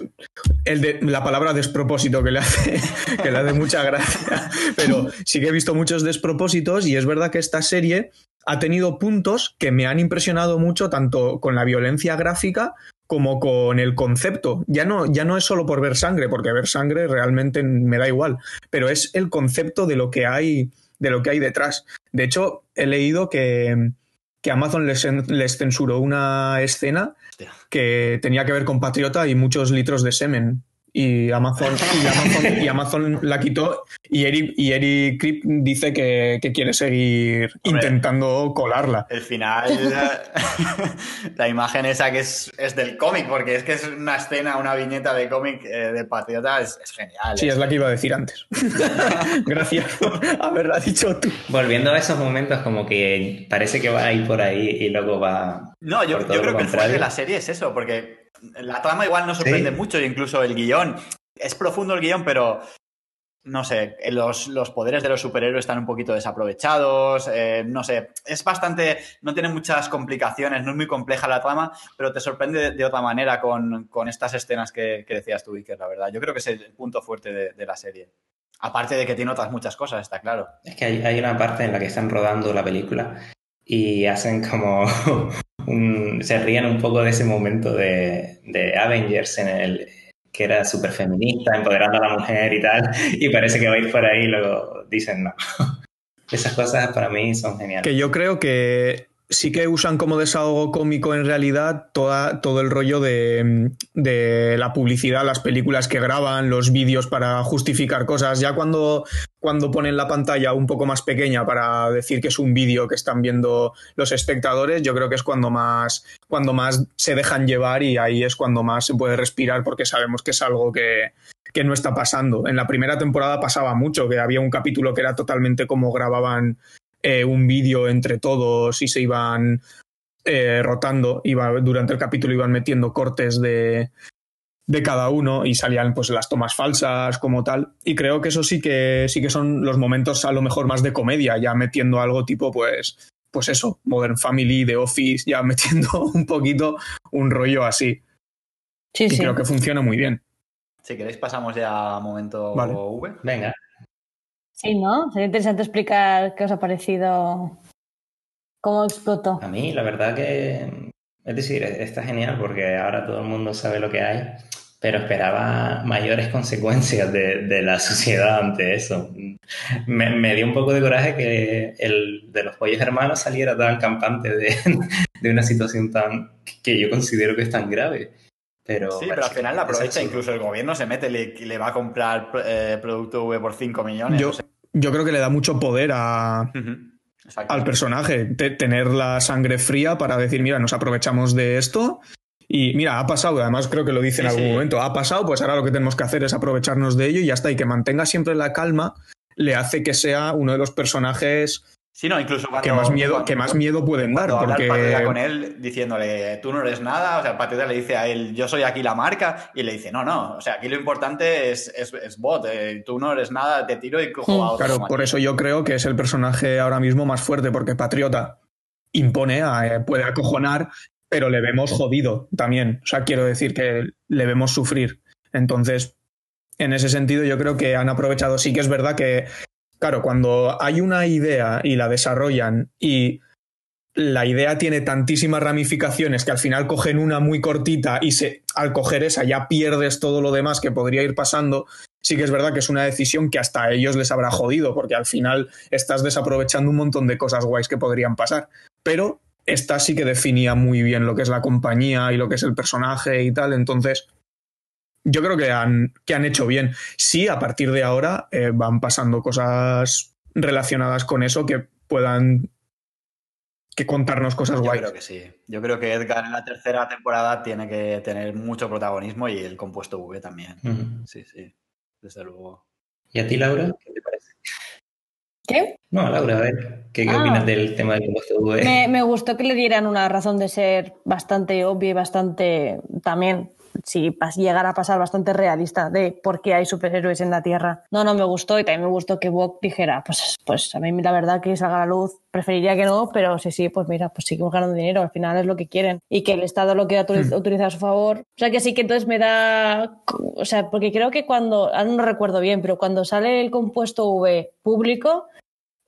el de la palabra despropósito que le hace, que le hace mucha gracia, pero sí que he visto muchos despropósitos y es verdad que esta serie ha tenido puntos que me han impresionado mucho tanto con la violencia gráfica como con el concepto. Ya no, ya no es solo por ver sangre, porque ver sangre realmente me da igual, pero es el concepto de lo que hay, de lo que hay detrás. De hecho, he leído que, que Amazon les, les censuró una escena que tenía que ver con Patriota y muchos litros de semen. Y Amazon, y Amazon, y Amazon la quitó y Eric, y Eric Krip dice que, que quiere seguir Hombre. intentando colarla. El final, la imagen esa que es, es del cómic, porque es que es una escena, una viñeta de cómic eh, de Patriota, es, es genial. Sí, es la que iba a decir antes. Gracias por haberla dicho tú. Volviendo a esos momentos como que parece que va a ir por ahí y luego va... No, yo, yo creo que el fuerte de la serie es eso, porque la trama igual no sorprende Sí. mucho, incluso el guion. Es profundo el guion, pero no sé, los, los, poderes de los superhéroes están un poquito desaprovechados, eh, no sé, es bastante, no tiene muchas complicaciones, no es muy compleja la trama, pero te sorprende de, otra manera con, con, estas escenas que, que, decías tú, Iker, la verdad. Yo creo que es el punto fuerte de, de, la serie. Aparte de que tiene otras muchas cosas, está claro. Es que hay, hay una parte en la que están rodando la película y hacen como un, se ríen un poco de ese momento de, de Avengers en el que era súper feminista, empoderando a la mujer y tal, y parece que va a ir por ahí y luego dicen no. Esas cosas para mí son geniales. Que yo creo que sí que usan como desahogo cómico en realidad toda, todo el rollo de, de, la publicidad, las películas que graban, los vídeos para justificar cosas. Ya cuando, cuando ponen la pantalla un poco más pequeña para decir que es un vídeo que están viendo los espectadores, yo creo que es cuando más, cuando más se dejan llevar y ahí es cuando más se puede respirar porque sabemos que es algo que, que no está pasando. En la primera temporada pasaba mucho, que había un capítulo que era totalmente como grababan eh, un vídeo entre todos y se iban eh, rotando, iba, durante el capítulo iban metiendo cortes de, de cada uno y salían pues las tomas falsas como tal. Y creo que eso sí que sí que son los momentos a lo mejor más de comedia ya metiendo algo tipo pues pues eso Modern Family The Office ya metiendo un poquito un rollo así. Sí, y sí. creo que funciona muy bien. Si queréis pasamos ya a momento Vale. V. Venga Sí, ¿no? Sería interesante explicar qué os ha parecido, cómo explotó. A mí, la verdad que, es decir, está genial porque ahora todo el mundo sabe lo que hay, pero esperaba mayores consecuencias de, de la sociedad ante eso. Me, me, dio un poco de coraje que el de los pollos hermanos saliera tan campante de, de una situación tan que yo considero que es tan grave. Pero, sí, pero al final la aprovecha, incluso el gobierno se mete y le, le, va a comprar eh, producto V por 5 millones. Yo, creo que le da mucho poder a, uh -huh. al personaje, tener la sangre fría para decir, mira, nos aprovechamos de esto. Y mira, ha pasado, además creo que lo dice en sí, algún sí. momento, ha pasado, pues ahora lo que tenemos que hacer es aprovecharnos de ello y ya está. Y que mantenga siempre la calma le hace que sea uno de los personajes Sí, no, incluso cuando, que más miedo, cuando, que más miedo pueden dar. Porque... Porque... con él diciéndole, tú no eres nada, o sea, Patriota le dice a él, yo soy aquí la marca, y le dice, no, no, o sea, aquí lo importante es, es, es bot, eh, tú no eres nada, te tiro y cojo a otro. Claro, por eso yo creo que es el personaje ahora mismo más fuerte, porque Patriota impone, eh, puede acojonar, pero le vemos jodido también. O sea, quiero decir que le vemos sufrir. Entonces, en ese sentido, yo creo que han aprovechado. Sí que es verdad que Claro, cuando hay una idea y la desarrollan y la idea tiene tantísimas ramificaciones que al final cogen una muy cortita y se, al coger esa ya pierdes todo lo demás que podría ir pasando, sí que es verdad que es una decisión que hasta a ellos les habrá jodido, porque al final estás desaprovechando un montón de cosas guays que podrían pasar. Pero esta sí que definía muy bien lo que es la compañía y lo que es el personaje y tal, entonces yo creo que han, que han hecho bien. Sí, a partir de ahora eh, van pasando cosas relacionadas con eso que puedan que contarnos cosas guay. Yo creo que sí. Yo creo que Edgar en la tercera temporada tiene que tener mucho protagonismo y el compuesto V también. Uh -huh. Sí, sí, desde luego. ¿Y a ti, Laura? ¿Qué te parece? ¿Qué? No, Laura, a ver, ¿qué, qué ah, opinas del tema del compuesto V? Me, me gustó que le dieran una razón de ser bastante obvia y bastante también si llegara a pasar bastante realista de por qué hay superhéroes en la Tierra. No, no me gustó y también me gustó que Bob dijera, pues, pues a mí la verdad que salga a la luz preferiría que no, pero sí, sí, pues mira, pues seguimos ganando dinero, al final es lo que quieren y que el Estado lo quiera Hmm. utilizar a su favor. O sea que sí que entonces me da, o sea, porque creo que cuando, ahora no recuerdo bien, pero cuando sale el compuesto V público,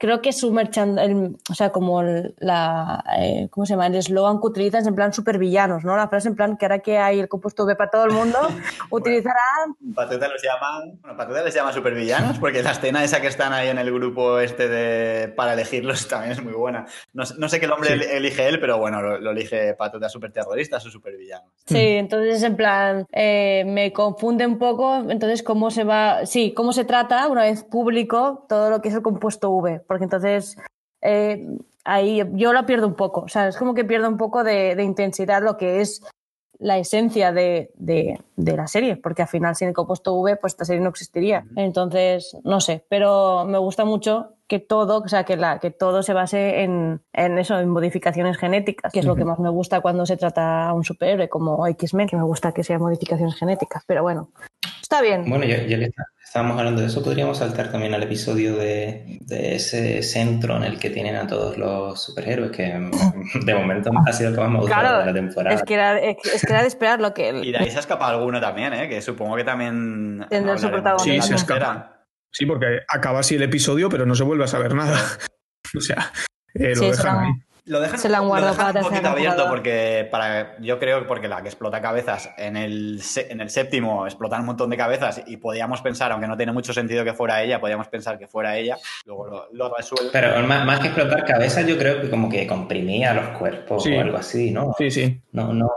creo que su merchand el, o sea, como el, la, eh, ¿cómo se llama? El eslogan que utilizan es en plan supervillanos, ¿no? La frase en plan que ahora que hay el compuesto V para todo el mundo, utilizarán... Bueno, Pateta los llama, bueno, Pateta les llama supervillanos porque la escena esa que están ahí en el grupo este de para elegirlos también es muy buena. No, no sé qué nombre sí. elige él, pero bueno, lo, lo elige Pateta superterroristas o supervillanos. Sí, entonces en plan, eh, me confunde un poco, entonces cómo se va, sí, cómo se trata una vez público todo lo que es el compuesto V porque entonces eh, ahí yo lo pierdo un poco, o sea, es como que pierdo un poco de, de intensidad lo que es la esencia de, de, de, la serie, porque al final sin el compuesto V pues esta serie no existiría. Entonces, no sé, pero me gusta mucho que todo, o sea, que, la, que todo se base en, en eso, en modificaciones genéticas, que es lo que más me gusta cuando se trata a un superhéroe como X-Men, que me gusta que sean modificaciones genéticas, pero bueno, Está bien. Bueno, ya, ya que está- estábamos hablando de eso, podríamos saltar también al episodio de, de ese centro en el que tienen a todos los superhéroes, que de momento ha sido el que más me ha gustado Claro, de la temporada. Es que, era, es que- es que era de esperar lo que... Y de ahí se escapa alguno también, ¿eh? Que supongo que también. Tendrá su la Sí, se escapa. Sí, porque acaba así el episodio, pero no se vuelve a saber nada. O sea, eh, lo Sí, dejan será- ahí. Lo dejan, Se la han lo guardado dejan para un poquito abierto porque para, yo creo porque la que explota cabezas en el, en el séptimo explotan un montón de cabezas y podíamos pensar, aunque no tiene mucho sentido que fuera ella, podíamos pensar que fuera ella, luego lo, lo resuelve. Pero más, más que explotar cabezas, yo creo que como que comprimía los cuerpos Sí. o algo así, ¿no? Sí, sí. No, no.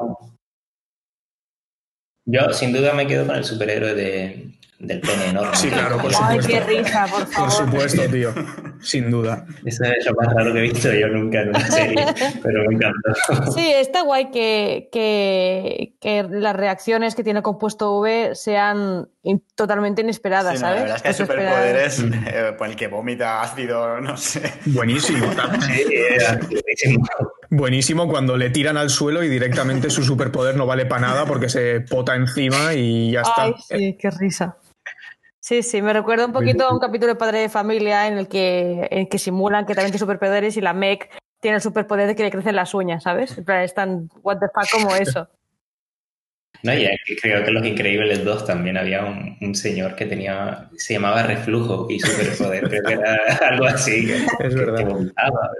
Yo sin duda me quedo con el superhéroe de, del pene enorme. Sí, claro, por Ay, supuesto. qué risa, por Por favor. supuesto, tío. Sin duda. Eso es lo más raro que he visto yo nunca en una serie, pero me encantó. Sí, está guay que, que, que las reacciones que tiene el compuesto V sean in- totalmente inesperadas, Sí, no, ¿sabes? la verdad es que hay superpoderes eh, por el que vomita ácido, no sé. Buenísimo. Sí. Buenísimo cuando le tiran al suelo y directamente su superpoder no vale para nada porque se pota encima y ya está. Ay, sí, qué risa. Sí, sí, me recuerda un poquito a un capítulo de Padre de Familia en el que, en que simulan que también tiene superpoderes y la Meg tiene el superpoder de que le crecen las uñas, ¿sabes? En plan, es tan what the fuck como eso. No, y creo que en Los Increíbles 2 también había un, un señor que tenía, se llamaba Reflujo y superpoder, creo que era algo así. Que, Es que- verdad.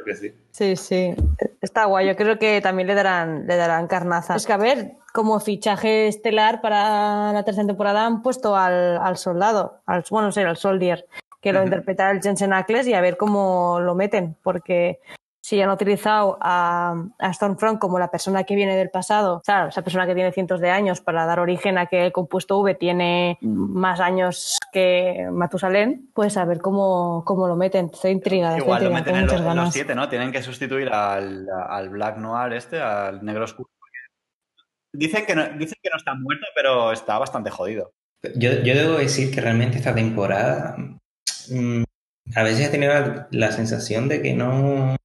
que. Sí, sí. Está guay. Yo creo que también le darán, le darán carnaza. Es que, a ver, como fichaje estelar para la tercera temporada han puesto al, al soldado, al, bueno, no sé, al soldier, que lo interpreta el Jensen Ackles y a ver cómo lo meten, porque si han utilizado a, a Stormfront como la persona que viene del pasado, claro, esa persona que tiene cientos de años para dar origen a que el compuesto V tiene más años que Matusalén, pues a ver cómo, cómo lo meten. Estoy intrigada, estoy Igual lo intrigada, meten tengo en los, los ganas. siete, ¿no? Tienen que sustituir al, al Black Noir este, al negro oscuro. Dicen que, no, dicen que no está muerto, pero está bastante jodido. Yo, yo debo decir que realmente esta temporada mm, a veces he tenido la, la sensación de que no,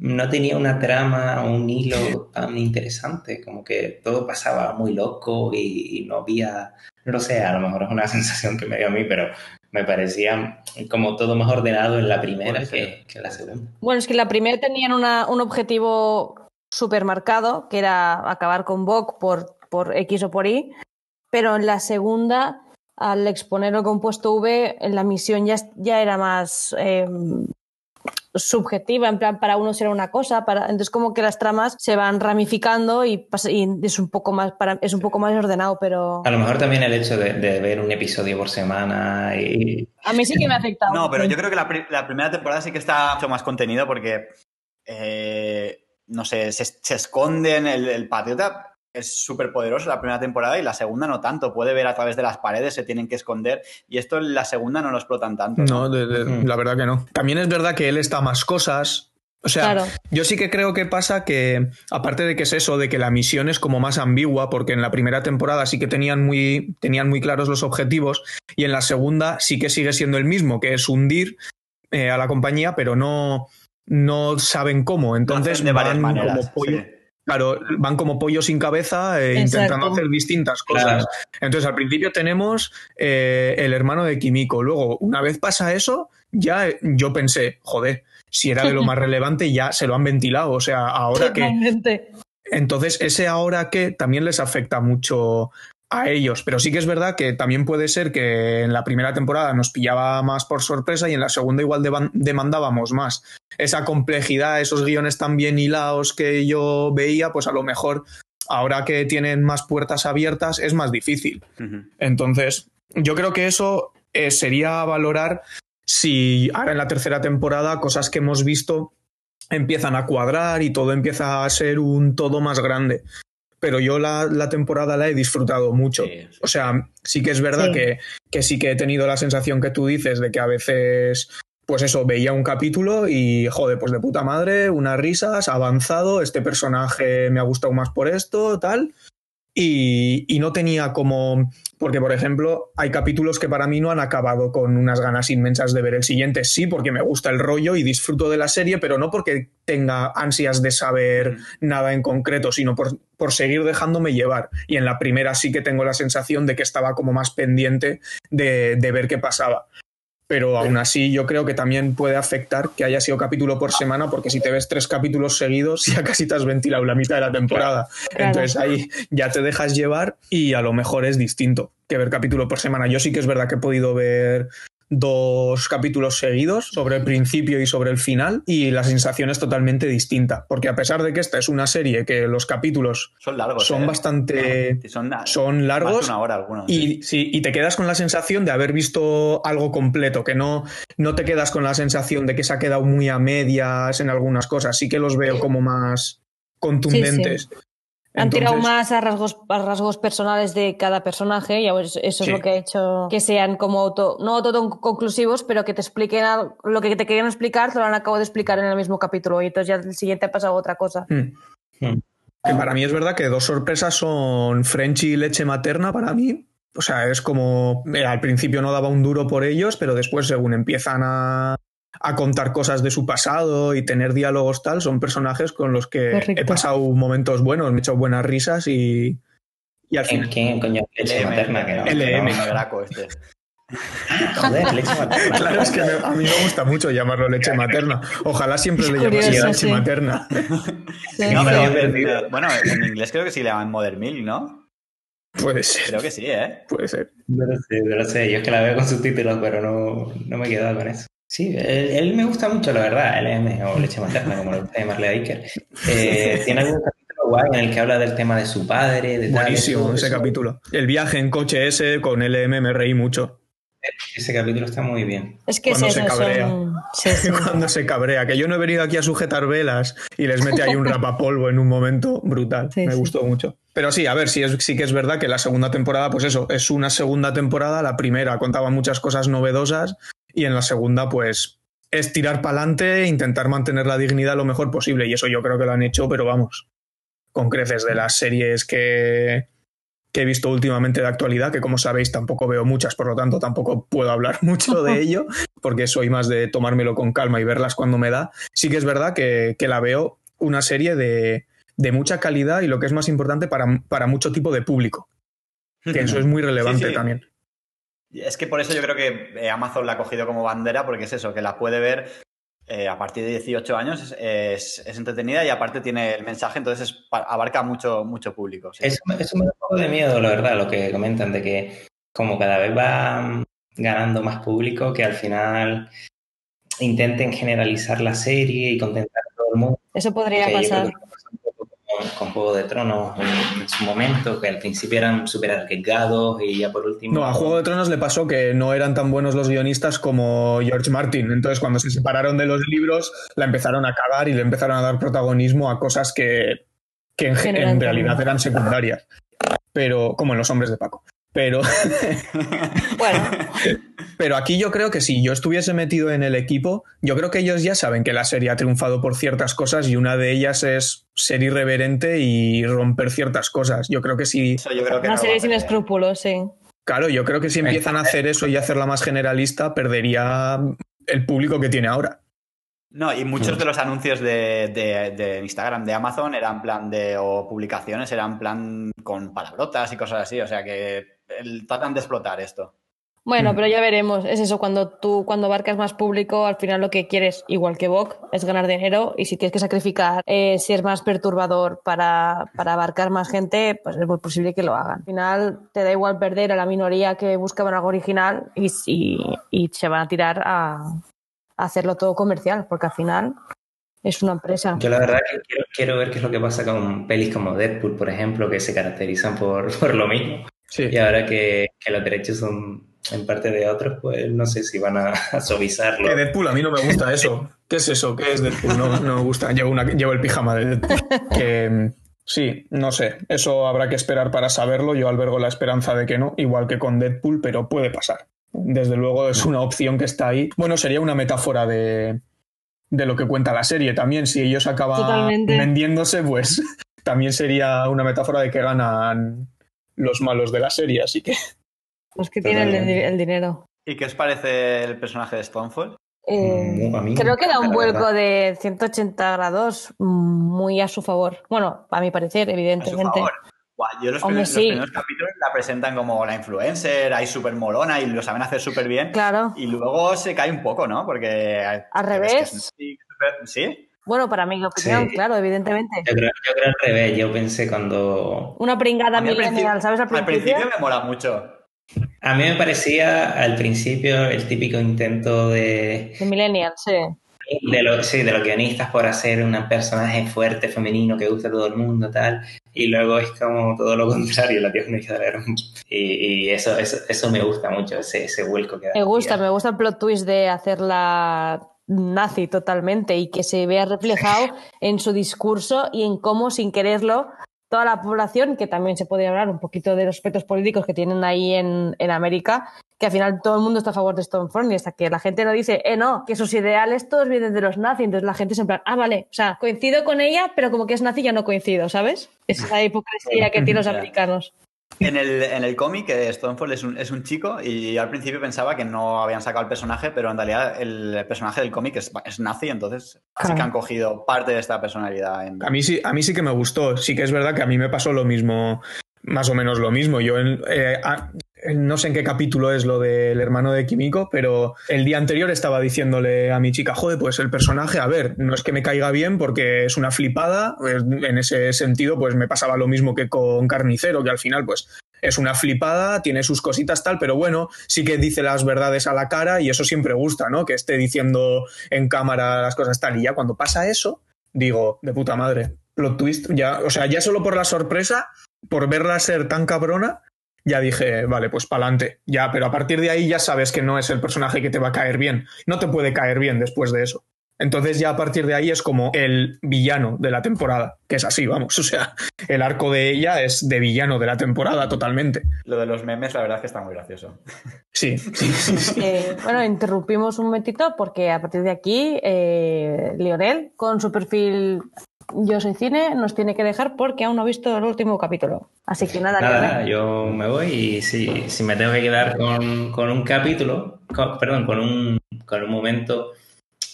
no tenía una trama o un hilo tan interesante, como que todo pasaba muy loco y, y no había, no lo sé, a lo mejor es una sensación que me dio a mí, pero me parecía como todo más ordenado en la primera que, que en la segunda. Bueno, es que la primera tenían una- un objetivo súper marcado, que era acabar con Vogue por, por X o por Y, pero en la segunda, al exponer el compuesto V, en la misión ya, ya era más eh, subjetiva, en plan, para uno será una cosa, para entonces como que las tramas se van ramificando y, es un poco más para, es un poco más ordenado, pero A lo mejor también el hecho de, de ver un episodio por semana y, a mí sí que me ha afectado. No, pero yo creo que la, pri- la primera temporada sí que está mucho más contenido porque, eh, no sé, se, se esconden. El, el patriota es súper poderoso la primera temporada y la segunda no tanto. Puede ver a través de las paredes, se tienen que esconder. Y esto en la segunda no lo explotan tanto. No, de- de- Mm. la verdad que no. También es verdad que él está a más cosas. O sea, Claro. yo sí que creo que pasa que, aparte de que es eso, de que la misión es como más ambigua, porque en la primera temporada sí que tenían muy, tenían muy claros los objetivos, y en la segunda sí que sigue siendo el mismo, que es hundir eh, a la compañía, pero no, no saben cómo. Entonces hacen de varias van maneras. como pollo. sí. Claro, van como pollo sin cabeza eh, intentando hacer distintas cosas. Claro. Entonces, al principio tenemos eh, el hermano de Kimiko. Luego, una vez pasa eso, ya eh, yo pensé, joder, si era de lo más relevante, ya se lo han ventilado. O sea, ahora que. Totalmente. Entonces, ese ahora que también les afecta mucho a ellos. Pero sí que es verdad que también puede ser que en la primera temporada nos pillaba más por sorpresa y en la segunda igual demandábamos más. Esa complejidad, esos guiones tan bien hilados que yo veía, pues a lo mejor ahora que tienen más puertas abiertas es más difícil. Entonces, yo creo que eso eh, sería valorar si ahora en la tercera temporada cosas que hemos visto empiezan a cuadrar y todo empieza a ser un todo más grande. Pero yo la, la temporada la he disfrutado mucho. Sí, sí. O sea, sí que es verdad Sí. Que, que sí que he tenido la sensación que tú dices de que a veces, pues eso, veía un capítulo y, joder, pues de puta madre, unas risas, ha avanzado, este personaje me ha gustado más por esto, tal. Y, y, no tenía como... Porque, por ejemplo, hay capítulos que para mí no han acabado con unas ganas inmensas de ver el siguiente. Sí, porque me gusta el rollo y disfruto de la serie, pero no porque tenga ansias de saber nada en concreto, sino por, por seguir dejándome llevar. Y en la primera sí que tengo la sensación de que estaba como más pendiente de, de ver qué pasaba pero aún así yo creo que también puede afectar que haya sido capítulo por semana, porque si te ves tres capítulos seguidos, ya casi te has ventilado la mitad de la temporada. Claro. Entonces ahí ya te dejas llevar y a lo mejor es distinto que ver capítulo por semana. Yo sí que es verdad que he podido ver dos capítulos seguidos sobre el principio y sobre el final y la sensación es totalmente distinta porque a pesar de que esta es una serie que los capítulos son largos son ¿eh? bastante son, son largos más de una hora algunos y, sí. sí, y te quedas con la sensación de haber visto algo completo que no, no te quedas con la sensación de que se ha quedado muy a medias en algunas cosas sí que los veo como más contundentes Sí, sí. Han tirado más a rasgos, a rasgos personales de cada personaje y eso es Sí. lo que ha hecho que sean como auto, no autoconclusivos, pero que te expliquen al- lo que te querían explicar, te lo han acabado de explicar en el mismo capítulo y entonces ya el siguiente ha pasado otra cosa. Mm. Hmm. Que para mí es verdad que dos sorpresas son Frenchy y leche materna para mí. O sea, es como eh, al principio no daba un duro por ellos, pero después según empiezan a, a contar cosas de su pasado y tener diálogos tal, son personajes con los que Correcto. he pasado momentos buenos, me he hecho buenas risas y, y al ¿Quién, final... quién coño? Leche LM, materna, que no. LM. que no. este. Joder, leche materna. Claro, es que me- a mí me gusta mucho llamarlo leche materna. Ojalá siempre Es le llamase leche sí. materna. Sí, No, sí. pero, sí. pero, bueno, en inglés creo que sí le llaman Mother Milk, ¿no? Puede ser, Creo que sí, ¿eh? puede ser. No lo sé, no lo sé. Yo es que la veo con subtítulos, pero no, no me he quedado con eso. Sí, él, él me gusta mucho, la verdad, LM o leche materna, como le gusta llamarle a Iker. Eh, tiene algún capítulo guay en el que habla del tema de su padre, de tal, Buenísimo ese eso- capítulo. El viaje en coche ese con LM me reí mucho. Ese capítulo está muy bien. Es que es Cuando se eso, cabrea. son... sí, sí. Cuando se cabrea, que yo no he venido aquí a sujetar velas y les mete ahí un rapapolvo en un momento brutal. Sí, me sí. gustó mucho. Pero sí, a ver, sí, es, sí que es verdad que la segunda temporada, pues eso, es una segunda temporada. La primera contaba muchas cosas novedosas y en la segunda, pues es tirar para adelante e intentar mantener la dignidad lo mejor posible. Y eso yo creo que lo han hecho, pero vamos, con creces de las series que, que he visto últimamente de actualidad, que como sabéis tampoco veo muchas, por lo tanto tampoco puedo hablar mucho de ello, porque soy más de tomármelo con calma y verlas cuando me da. Sí que es verdad que, que la veo una serie de, de mucha calidad y lo que es más importante para, para mucho tipo de público, que eso es muy relevante Sí, sí. también. Es que por eso yo creo que eh, Amazon la ha cogido como bandera, porque es eso, que la puede ver eh, a partir de 18 años, es, es- es entretenida y aparte tiene el mensaje, entonces es abarca mucho, mucho público. sí. Eso, eso me da un poco de miedo, la verdad, lo que comentan, de que como cada vez va mm, ganando más público, que al final intenten generalizar la serie y contentar a todo el mundo. Eso podría yo con, con Juego de Tronos en, en su momento, que al principio eran súper arriesgados y ya por último... No, a Juego de Tronos le pasó que no eran tan buenos los guionistas como George Martin. Entonces, cuando se separaron de los libros, la empezaron a cagar y le empezaron a dar protagonismo a cosas que, que en, realidad eran secundarias. Pero, como en los hombres de Paco. Pero, Bueno, pero aquí yo creo que si yo estuviese metido en el equipo, yo creo que ellos ya saben que la serie ha triunfado por ciertas cosas y una de ellas es ser irreverente y romper ciertas cosas. Yo creo que si Eso yo creo que una no serie sin escrúpulos, sí. Claro, yo creo que si empiezan a hacer eso y hacerla más generalista, perdería el público que tiene ahora. No, y muchos de los anuncios de, de- de Instagram de Amazon eran plan de, o publicaciones eran plan con palabrotas y cosas así, o sea que el- tratan de explotar esto. Bueno, Mm. pero ya veremos. Es eso, cuando tú, cuando abarcas más público, al final lo que quieres, igual que Vogue, es ganar dinero y si tienes que sacrificar eh, ser más perturbador para, para abarcar más gente, pues es muy posible que lo hagan. Al final te da igual perder a la minoría que buscaban algo original y, y, y se van a tirar a, a hacerlo todo comercial, porque al final es una empresa. Yo la verdad que quiero, quiero ver qué es lo que pasa con pelis como Deadpool, por ejemplo, que se caracterizan por, por lo mismo. Sí. Y ahora que, que los derechos son en parte de otros, pues no sé si van a, a suavizarlo. Que Deadpool, a mí no me gusta eso. ¿Qué es eso? ¿Qué es Deadpool? No, no me gusta. Llevo, una, llevo el pijama de Deadpool. Que, sí, no sé. Eso habrá que esperar para saberlo. Yo albergo la esperanza de que no, igual que con Deadpool, pero puede pasar. Desde luego es una opción que está ahí. Bueno, sería una metáfora de, de lo que cuenta la serie también. Si ellos acaban Totalmente. vendiéndose, pues también sería una metáfora de que ganan los malos de la serie, así que... Los que tienen el, dinero. ¿Y qué os parece el personaje de Stonefall? Eh, Mm, creo que da un vuelco verdad. de 180 grados mm, muy a su favor. Bueno, a mi parecer, A su evidentemente. favor. Yo los, Hombre, primeros, los primeros capítulos la presentan como la influencer, ahí súper molona y lo saben hacer súper bien. Claro. Y luego se cae un poco, ¿no? Porque... Al que revés. es- sí, súper- ¿Sí? Bueno, para mi opinión, Sí. claro, evidentemente. Yo creo, yo creo al revés. Yo pensé cuando. Una pringada A mí al principio- ¿sabes? Al principio. me mola mucho. A mí me parecía al principio el típico intento de, De millennial, sí. de, lo- sí, de los guionistas por hacer un personaje fuerte, femenino, que gusta a todo el mundo, tal. Y luego es como todo lo contrario, la tía es una hija de la gran- Y, y eso, eso, eso me gusta mucho, ese, ese vuelco que da. Me gusta, me gusta el plot twist de hacerla nazi totalmente y que se vea reflejado en su discurso y en cómo, sin quererlo, toda la población, que también se podría hablar un poquito de los aspectos políticos que tienen ahí en, en América, que al final todo el mundo está a favor de Stonefront y hasta que la gente no dice, eh, no, que sus ideales todos vienen de los nazis, entonces la gente es en plan, ah, vale, o sea, coincido con ella, pero como que es nazi ya no coincido, ¿sabes? Esa hipocresía que tienen los americanos. En el, en el cómic, eh, Stonefall es un, es un chico y yo al principio pensaba que no habían sacado el personaje, pero en realidad el personaje del cómic es, es nazi, entonces sí que han cogido parte de esta personalidad. En... A mí sí, a mí sí que me gustó. Sí que es verdad que a mí me pasó lo mismo, más o menos lo mismo. Yo en- eh, a- no sé en qué capítulo es lo del hermano de Kimiko, pero el día anterior estaba diciéndole a mi chica, joder, pues el personaje, a ver, no es que me caiga bien porque es una flipada. pues, En ese sentido, pues me pasaba lo mismo que con Carnicero, que al final, pues es una flipada, tiene sus cositas tal, pero bueno, sí que dice las verdades a la cara y eso siempre gusta, ¿no? Que esté diciendo en cámara las cosas tal. Y ya cuando pasa eso, digo, de puta madre, plot twist, ya, o sea, ya solo por la sorpresa, por verla ser tan cabrona, ya dije, vale, pues pa'lante, ya, pero a partir de ahí ya sabes que no es el personaje que te va a caer bien, no te puede caer bien después de eso. Entonces ya a partir de ahí es como el villano de la temporada, que es así, vamos, o sea, el arco de ella es de villano de la temporada totalmente. Lo de los memes, la verdad es que está muy gracioso. Sí, sí, sí, sí. Eh, bueno, interrumpimos un momentito porque a partir de aquí, eh, Lionel, con su perfil Yo soy cine, nos tiene que dejar porque aún no ha visto el último capítulo. Así que nada, Nada, Lionel. yo me voy y si, si me tengo que quedar con, con un capítulo, con- perdón, con un, con un momento,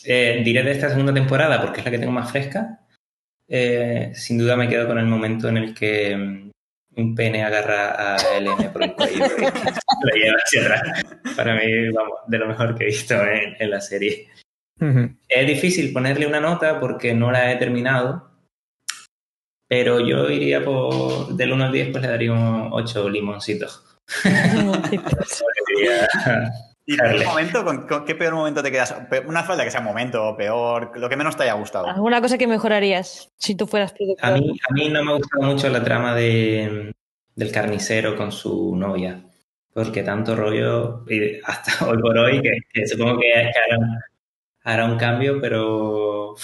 eh, diré de esta segunda temporada porque es la que tengo más fresca. Eh, sin duda me quedo con el momento en el que mm, un pene agarra a Elena por el cuello y la lleva hacia atrás. Para mí, vamos, de lo mejor que he visto en, en la serie. Es difícil ponerle una nota porque no la he terminado, pero yo iría por del 1 al 10, pues le daría un 8 limoncitos. Diría, ¿Y peor momento? ¿Con, con qué peor momento te quedas? Una falta que sea momento o peor, lo que menos te haya gustado. ¿Alguna cosa que mejorarías si tú fueras productor? A mí, a mí no me ha gustado mucho la trama de, del carnicero con su novia, porque tanto rollo, hasta hoy por hoy, que, que supongo que, que hará, un cambio, pero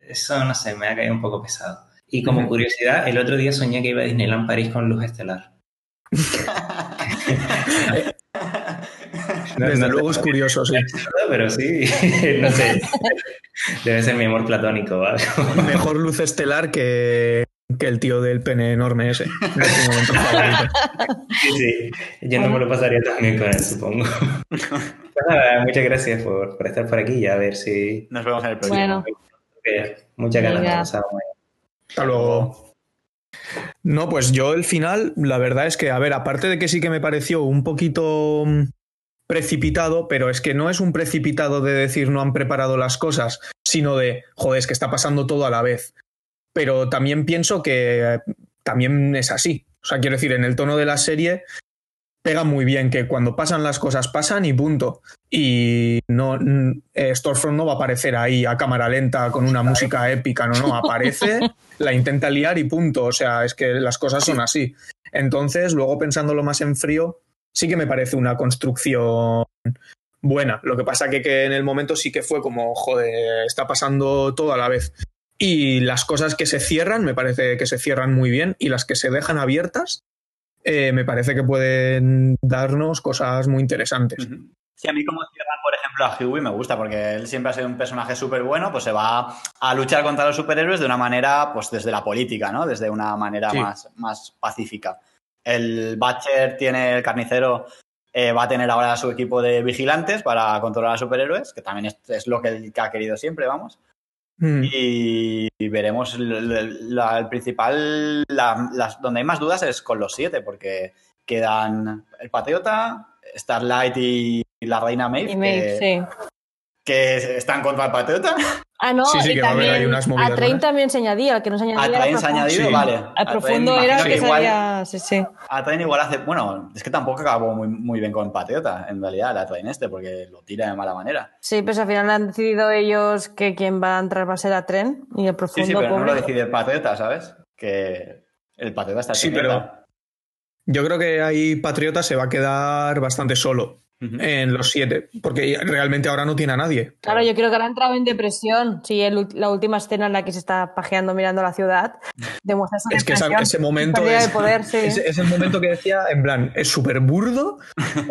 eso no sé, me ha caído un poco pesado. Y como curiosidad, el otro día soñé que iba a Disneyland París con luz estelar. No- Desde no luego es curioso, sí. Pero sí, no sé. Debe ser mi amor platónico o algo. Mejor luz estelar que, que el tío del pene enorme ese. No es mi momento favorito. Sí, sí. Yo no me lo pasaría tan bien con él, supongo. Pues nada, muchas gracias por, por estar por aquí y a ver si... Nos vemos en el próximo. Bueno. muchas ganas. Hasta luego. No, pues yo el final, la verdad es que, a ver, aparte de que sí que me pareció un poquito mm, precipitado, pero es que no es un precipitado de decir no han preparado las cosas, sino de, joder, es que está pasando todo a la vez. Pero también pienso que también es así. O sea, quiero decir, en el tono de la serie pega muy bien que cuando pasan las cosas pasan y punto. Y no eh, no va a aparecer ahí a cámara lenta con una música épica, no, no, aparece, la intenta liar y punto. O sea, es que las cosas son así. Entonces, luego pensándolo más en frío, sí que me parece una construcción buena. Lo que pasa que, que en el momento sí que fue como, joder, está pasando todo a la vez. Y las cosas que se cierran, me parece que se cierran muy bien, y las que se dejan abiertas, eh, me parece que pueden darnos cosas muy interesantes. Sí, a mí como cierran, por ejemplo, a Huey me gusta porque él siempre ha sido un personaje súper bueno, pues se va a luchar contra los superhéroes de una manera, pues desde la política, ¿no? Desde una manera Sí. más, más pacífica. El Batcher tiene, el carnicero, eh, va a tener ahora su equipo de vigilantes para controlar a superhéroes, que también es, es lo que, él- que ha querido siempre, vamos. Mm. Y, veremos la- el principal, la- las, donde hay más dudas es con los siete, porque quedan el Patriota, Starlight y la Reina Maeve, Y Maeve, que, sí. Que están contra el Patriota. Ah, no, Sí, sí, y que va a haber también ahí unas movidas a Train también se añadía, el que no se añadía A Train se añadido, Sí. vale. Al A profundo era el que igual- salía, sí, sí. A Train igual hace. Bueno, es que tampoco acabó muy, muy bien con el Patriota, en realidad, la Train este, porque lo tira de mala manera. Sí, pues al final han decidido ellos que quien va a entrar va a ser a Tren y el profundo sí, pero no lo decide el Patriota, ¿sabes? Que el Patriota está Sí, pero-. Yo creo que ahí Patriota se va a quedar bastante solo En los siete, porque realmente ahora no tiene a nadie. Claro, yo creo que ahora ha entrado en depresión. Sí, el la última escena en la que se está pajeando mirando la ciudad demuestra su Es que esa- ese momento es, de poder, sí. es, es el momento que decía, en plan, es súper burdo,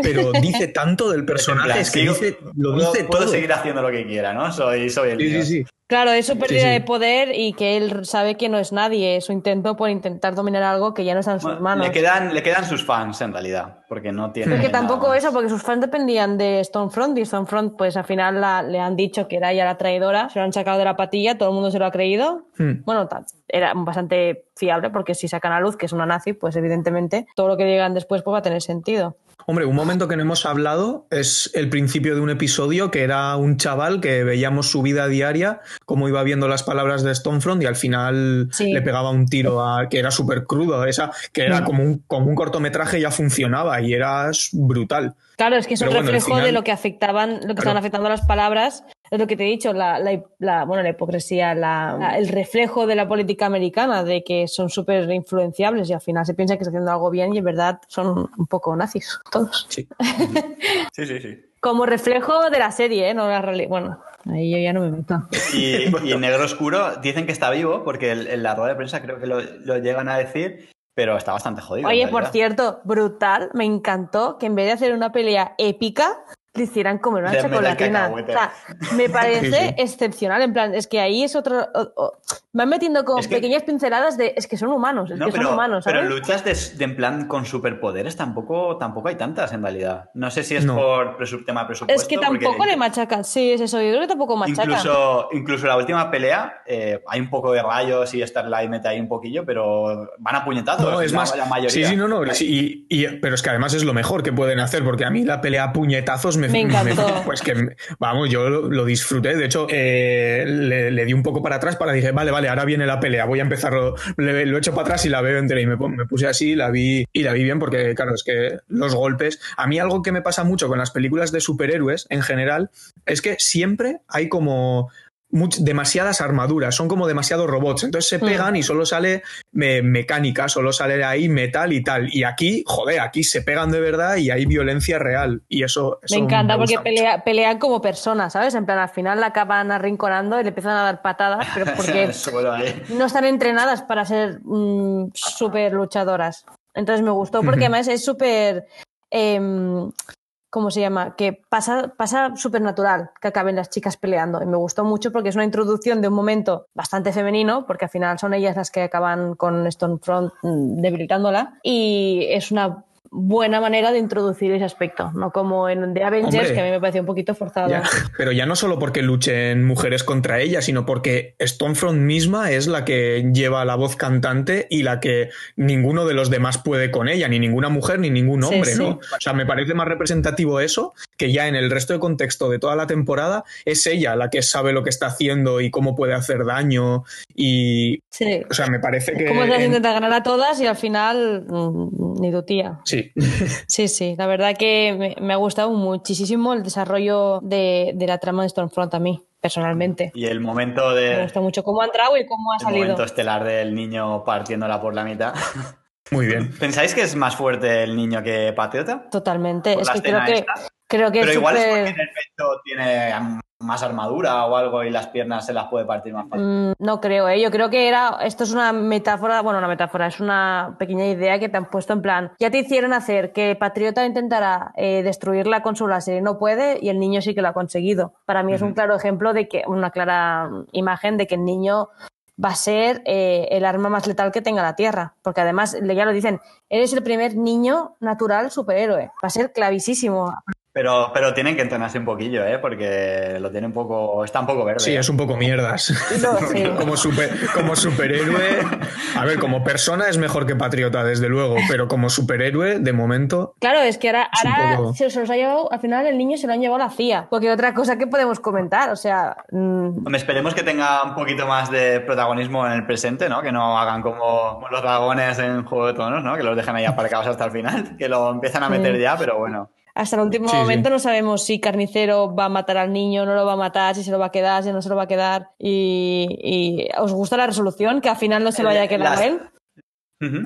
pero dice tanto del personaje, plan, es que dice, lo puedo, dice puedo todo. seguir haciendo lo que quiera, ¿no? Soy, soy el Sí, sí, sí. Claro, es su pérdida sí. de poder y que él sabe que no es nadie. Es su intento por intentar dominar algo que ya no está en sus Bueno, manos. le, quedan, le quedan sus fans, en realidad, porque no tiene. Porque tampoco eso, porque sus fans dependían de Stonefront y Stonefront, pues al final la- le han dicho que era ella la traidora, se lo han sacado de la patilla, todo el mundo se lo ha creído. Hmm. Bueno, era bastante fiable porque si sacan a luz que es una nazi, pues evidentemente todo lo que digan después pues va a tener sentido. Hombre, un momento que no hemos hablado es el principio de un episodio que era un chaval que veíamos su vida diaria, cómo iba viendo las palabras de Stonefront y al final Sí. le pegaba un tiro a que era súper crudo, esa que era como un, como un cortometraje ya funcionaba y era brutal. Claro, es que es un bueno, reflejo de lo que afectaban, lo que Claro. estaban afectando las palabras. Es lo que te he dicho, la, la- la- bueno, la hipocresía, la- el reflejo de la política americana, de que son súper influenciables y al final se piensa que está haciendo algo bien y en verdad son un poco nazis, todos. Sí. Sí, sí, sí. Como reflejo de la serie, ¿eh? No la realidad. Bueno, ahí yo ya no me meto. Y, y en Negro Oscuro dicen que está vivo, porque el- en la rueda de prensa creo que lo, lo llegan a decir, pero está bastante jodido. Oye, por cierto, brutal, me encantó que en vez de hacer una pelea épica, le hicieran comer una De meter chocolatina. O sea, me parece Sí, sí. excepcional. En plan, es que ahí es otro. o- o- van metiendo como Es que- pequeñas pinceladas de. Es que son humanos, es No, que pero, son humanos, pero ¿sabes? luchas de, de en plan con superpoderes tampoco, tampoco hay tantas en realidad. No sé si es No. por presu- tema presupuesto. Es que porque tampoco le machacan. Sí, es eso. Yo creo que tampoco machacan. Incluso, incluso la última pelea, eh, hay un poco de rayos y Starlight mete ahí un poquillo, pero van a puñetazos. No, es la- más. la mayoría. Sí, sí, no, no. sí, y, y- pero es que además es lo mejor que pueden hacer, porque a mí la pelea a puñetazos me, Me encantó. pues que, vamos, yo lo, lo disfruté. De hecho, eh, le, le di un poco para atrás para dije, vale, vale, ahora viene la pelea, voy a empezarlo. Le- lo echo para atrás y la veo entera. Y me, me puse así la vi, y la vi bien, porque, claro, es que los golpes. A mí algo que me pasa mucho con las películas de superhéroes en general es que siempre hay como. Much- demasiadas armaduras, son como demasiados robots, entonces se Mm. pegan y solo sale me- mecánica, solo sale ahí metal y tal. Y aquí, joder, aquí se pegan de verdad y hay violencia real. Y eso, eso Me encanta porque pelea- pelean como personas, ¿sabes? En plan, al final la acaban arrinconando y le empiezan a dar patadas, pero porque ahí. no están entrenadas para ser mm, súper luchadoras. Entonces me gustó porque además es súper. em, ¿Cómo se llama? Que pasa, pasa súper natural que acaben las chicas peleando. Y me gustó mucho porque es una introducción de un momento bastante femenino, porque al final son ellas las que acaban con Stonefront mm, debilitándola. Y es una buena manera de introducir ese aspecto, no como en The Avengers, Hombre. que a mí me pareció un poquito forzado. Ya, pero ya no solo porque luchen mujeres contra ella, sino porque Stonefront misma es la que lleva la voz cantante y la que ninguno de los demás puede con ella, ni ninguna mujer ni ningún Sí, hombre, sí. ¿no? O sea, me parece más representativo eso que ya en el resto de contexto de toda la temporada es ella la que sabe lo que está haciendo y cómo puede hacer daño y, Sí. o sea, me parece que Como se las en- intenta ganar a todas y al final mm, ni tu tía. sí, Sí, sí, la verdad que me, me ha gustado muchísimo el desarrollo de, de la trama de Stormfront a mí, personalmente. Y el momento Me de. gusta mucho cómo ha entrado y cómo ha El salido. momento estelar del niño partiéndola por la mitad. muy bien. ¿Pensáis que es más fuerte el niño que Patriota? Totalmente. Por Es que creo que, esta. Creo que Pero es igual es porque en el pecho tiene más armadura o algo y las piernas se las puede partir más fácil. Mm, no creo, ¿eh? Yo creo que era. Esto es una metáfora, bueno, una metáfora, es una pequeña idea que te han puesto en plan. Ya te hicieron hacer que Patriota intentará eh, destruirla con su láser y no puede, y el niño sí que lo ha conseguido. Para mí es un claro ejemplo de que, una clara imagen de que el niño va a ser eh, el arma más letal que tenga la Tierra. Porque además, ya lo dicen, eres el primer niño natural superhéroe. Va a ser clavísimo. Pero, pero tienen que entrenarse un poquillo, ¿eh? Porque lo tiene un poco. Está un poco verde. Sí, ¿eh? es un poco mierdas. No, sí. como, super- como superhéroe. A ver, como persona es mejor que patriota, desde luego, pero como superhéroe, de momento. Claro, es que ahora, Es ahora poco- se, los ha llevado, al final el niño se lo han llevado la CIA. Porque otra cosa que podemos comentar, o sea, mm, Hombre, esperemos que tenga un poquito más de protagonismo en el presente, ¿no? Que no hagan como los dragones en Juego de Tronos, ¿no? Que los dejen ahí aparcados hasta el final. Que lo empiezan a meter Sí. ya, pero bueno. Hasta el último Sí, sí. momento no sabemos si Carnicero va a matar al niño, no lo va a matar, si se lo va a quedar, si no se lo va a quedar. Y, y ¿os gusta la resolución? Que al final no se lo haya quedado las- él.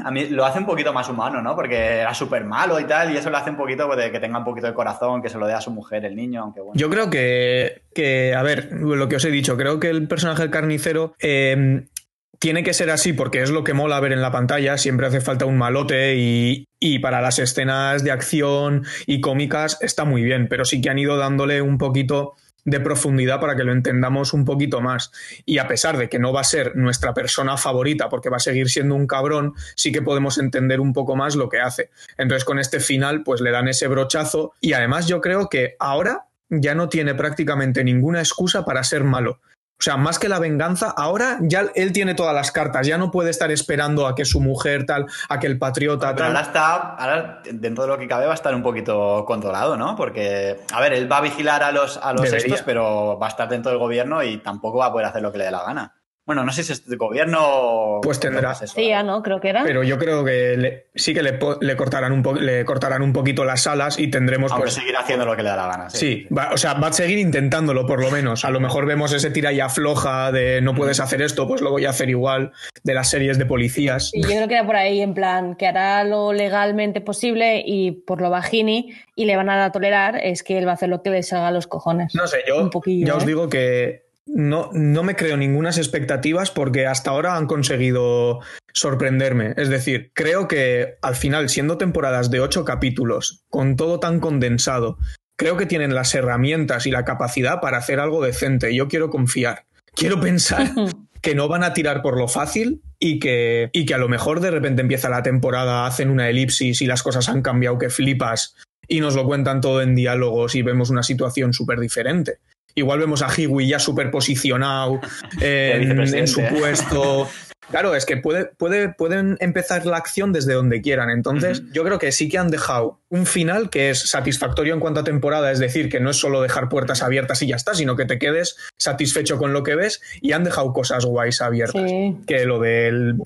A mí lo hace un poquito más humano, ¿no? Porque era súper malo y tal, y eso le hace un poquito pues, de que tenga un poquito de corazón, que se lo dé a su mujer, el niño, aunque bueno. Yo creo que, que, a ver, lo que os he dicho, creo que el personaje del carnicero eh, tiene que ser así porque es lo que mola ver en la pantalla. Siempre hace falta un malote y, y para las escenas de acción y cómicas está muy bien, pero sí que han ido dándole un poquito de profundidad para que lo entendamos un poquito más. Y a pesar de que no va a ser nuestra persona favorita, porque va a seguir siendo un cabrón, sí que podemos entender un poco más lo que hace. Entonces con este final pues le dan ese brochazo y además yo creo que ahora ya no tiene prácticamente ninguna excusa para ser malo. O sea, más que la venganza, ahora ya él tiene todas las cartas, ya no puede estar esperando a que su mujer tal, a que el patriota Pero tal. ahora está, ahora dentro de lo que cabe va a estar un poquito controlado, ¿no? Porque, a ver, él va a vigilar a los, a los estos, pero va a estar dentro del gobierno y tampoco va a poder hacer lo que le dé la gana. Bueno, no sé si es de gobierno. Pues tendrá. ¿no? Creo que era. Pero yo creo que le- sí que le, cortarán un po- le cortarán un poquito las alas y tendremos Aunque pues seguirá haciendo lo que le da la gana. Sí, va- o sea, va a seguir intentándolo por lo menos. A lo mejor vemos ese tira y afloja de no puedes hacer esto, pues lo voy a hacer igual, de las series de policías. Y yo creo que era por ahí, en plan, que hará lo legalmente posible y por lo bajini y le van a tolerar, es que él va a hacer lo que le salga a los cojones. No sé, yo Un poquillo, ya os ¿eh? digo que no, no me creo ninguna expectativas porque hasta ahora han conseguido sorprenderme. Es decir, creo que al final, siendo temporadas de ocho capítulos, con todo tan condensado, creo que tienen las herramientas y la capacidad para hacer algo decente. Yo quiero confiar. Quiero pensar que no van a tirar por lo fácil y que, y que a lo mejor de repente empieza la temporada, hacen una elipsis y las cosas han cambiado que flipas y nos lo cuentan todo en diálogos y vemos una situación súper diferente. Igual vemos a Hiwi ya súper posicionado De en, en su puesto. Claro, es que puede, puede, pueden empezar la acción desde donde quieran. Entonces, yo creo que sí que han dejado un final que es satisfactorio en cuanto a temporada, es decir, que no es solo dejar puertas abiertas y ya está, sino que te quedes satisfecho con lo que ves y han dejado cosas guays abiertas. Sí. Que lo del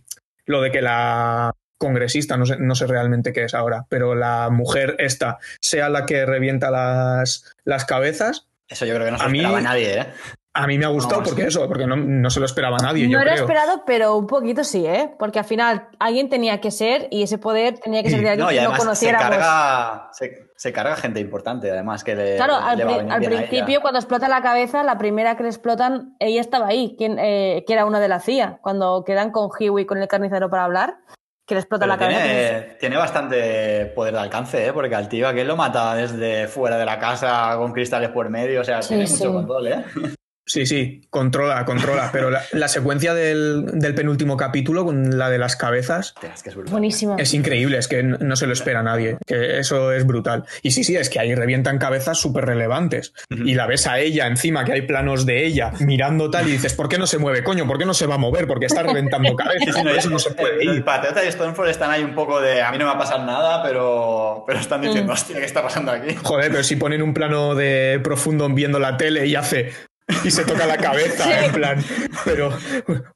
lo de que la congresista, no sé, no sé realmente qué es ahora, pero la mujer esta sea la que revienta las, las cabezas, Eso yo creo que no se A lo mí- esperaba nadie, ¿eh? a mí me ha gustado porque eso, porque no, no se lo esperaba nadie, No yo era creo. esperado, pero un poquito sí, ¿eh? Porque al final alguien tenía que ser y ese poder tenía que ser de alguien No, y que no además se conociéramos. carga, se, se carga gente importante, además, que le, Claro, al, le va a pri- venir al bien a principio, cuando explota la cabeza, la primera que le explotan, ella estaba ahí, quien, eh, que era una de la CIA. Cuando quedan con Huey con el carnicero para hablar, que le explota Pero la cabeza. tiene, tiene bastante poder de alcance, ¿eh? Porque al tío aquel lo mata desde fuera de la casa con cristales por medio, o sea, Sí, tiene sí. mucho control, ¿eh? Sí, sí, controla, controla, pero la, la secuencia del, del penúltimo capítulo con la de las cabezas es que es brutal. Buenísima. es increíble, es que no, no se lo espera nadie, que eso es brutal. Y sí, sí, es que ahí revientan cabezas súper relevantes. Y la ves a ella encima, que hay planos de ella mirando tal y dices, ¿por qué no se mueve, coño? ¿Por qué no se va a mover? Porque está reventando cabezas, eso no se puede El, el ir. Patriota y Stormfront están ahí un poco de a mí no me va a pasar nada, pero, pero están diciendo, Mm. hostia, ¿qué está pasando aquí? Joder, pero si ponen un plano de profundo viendo la tele y hace y se toca la cabeza, Sí. en plan, pero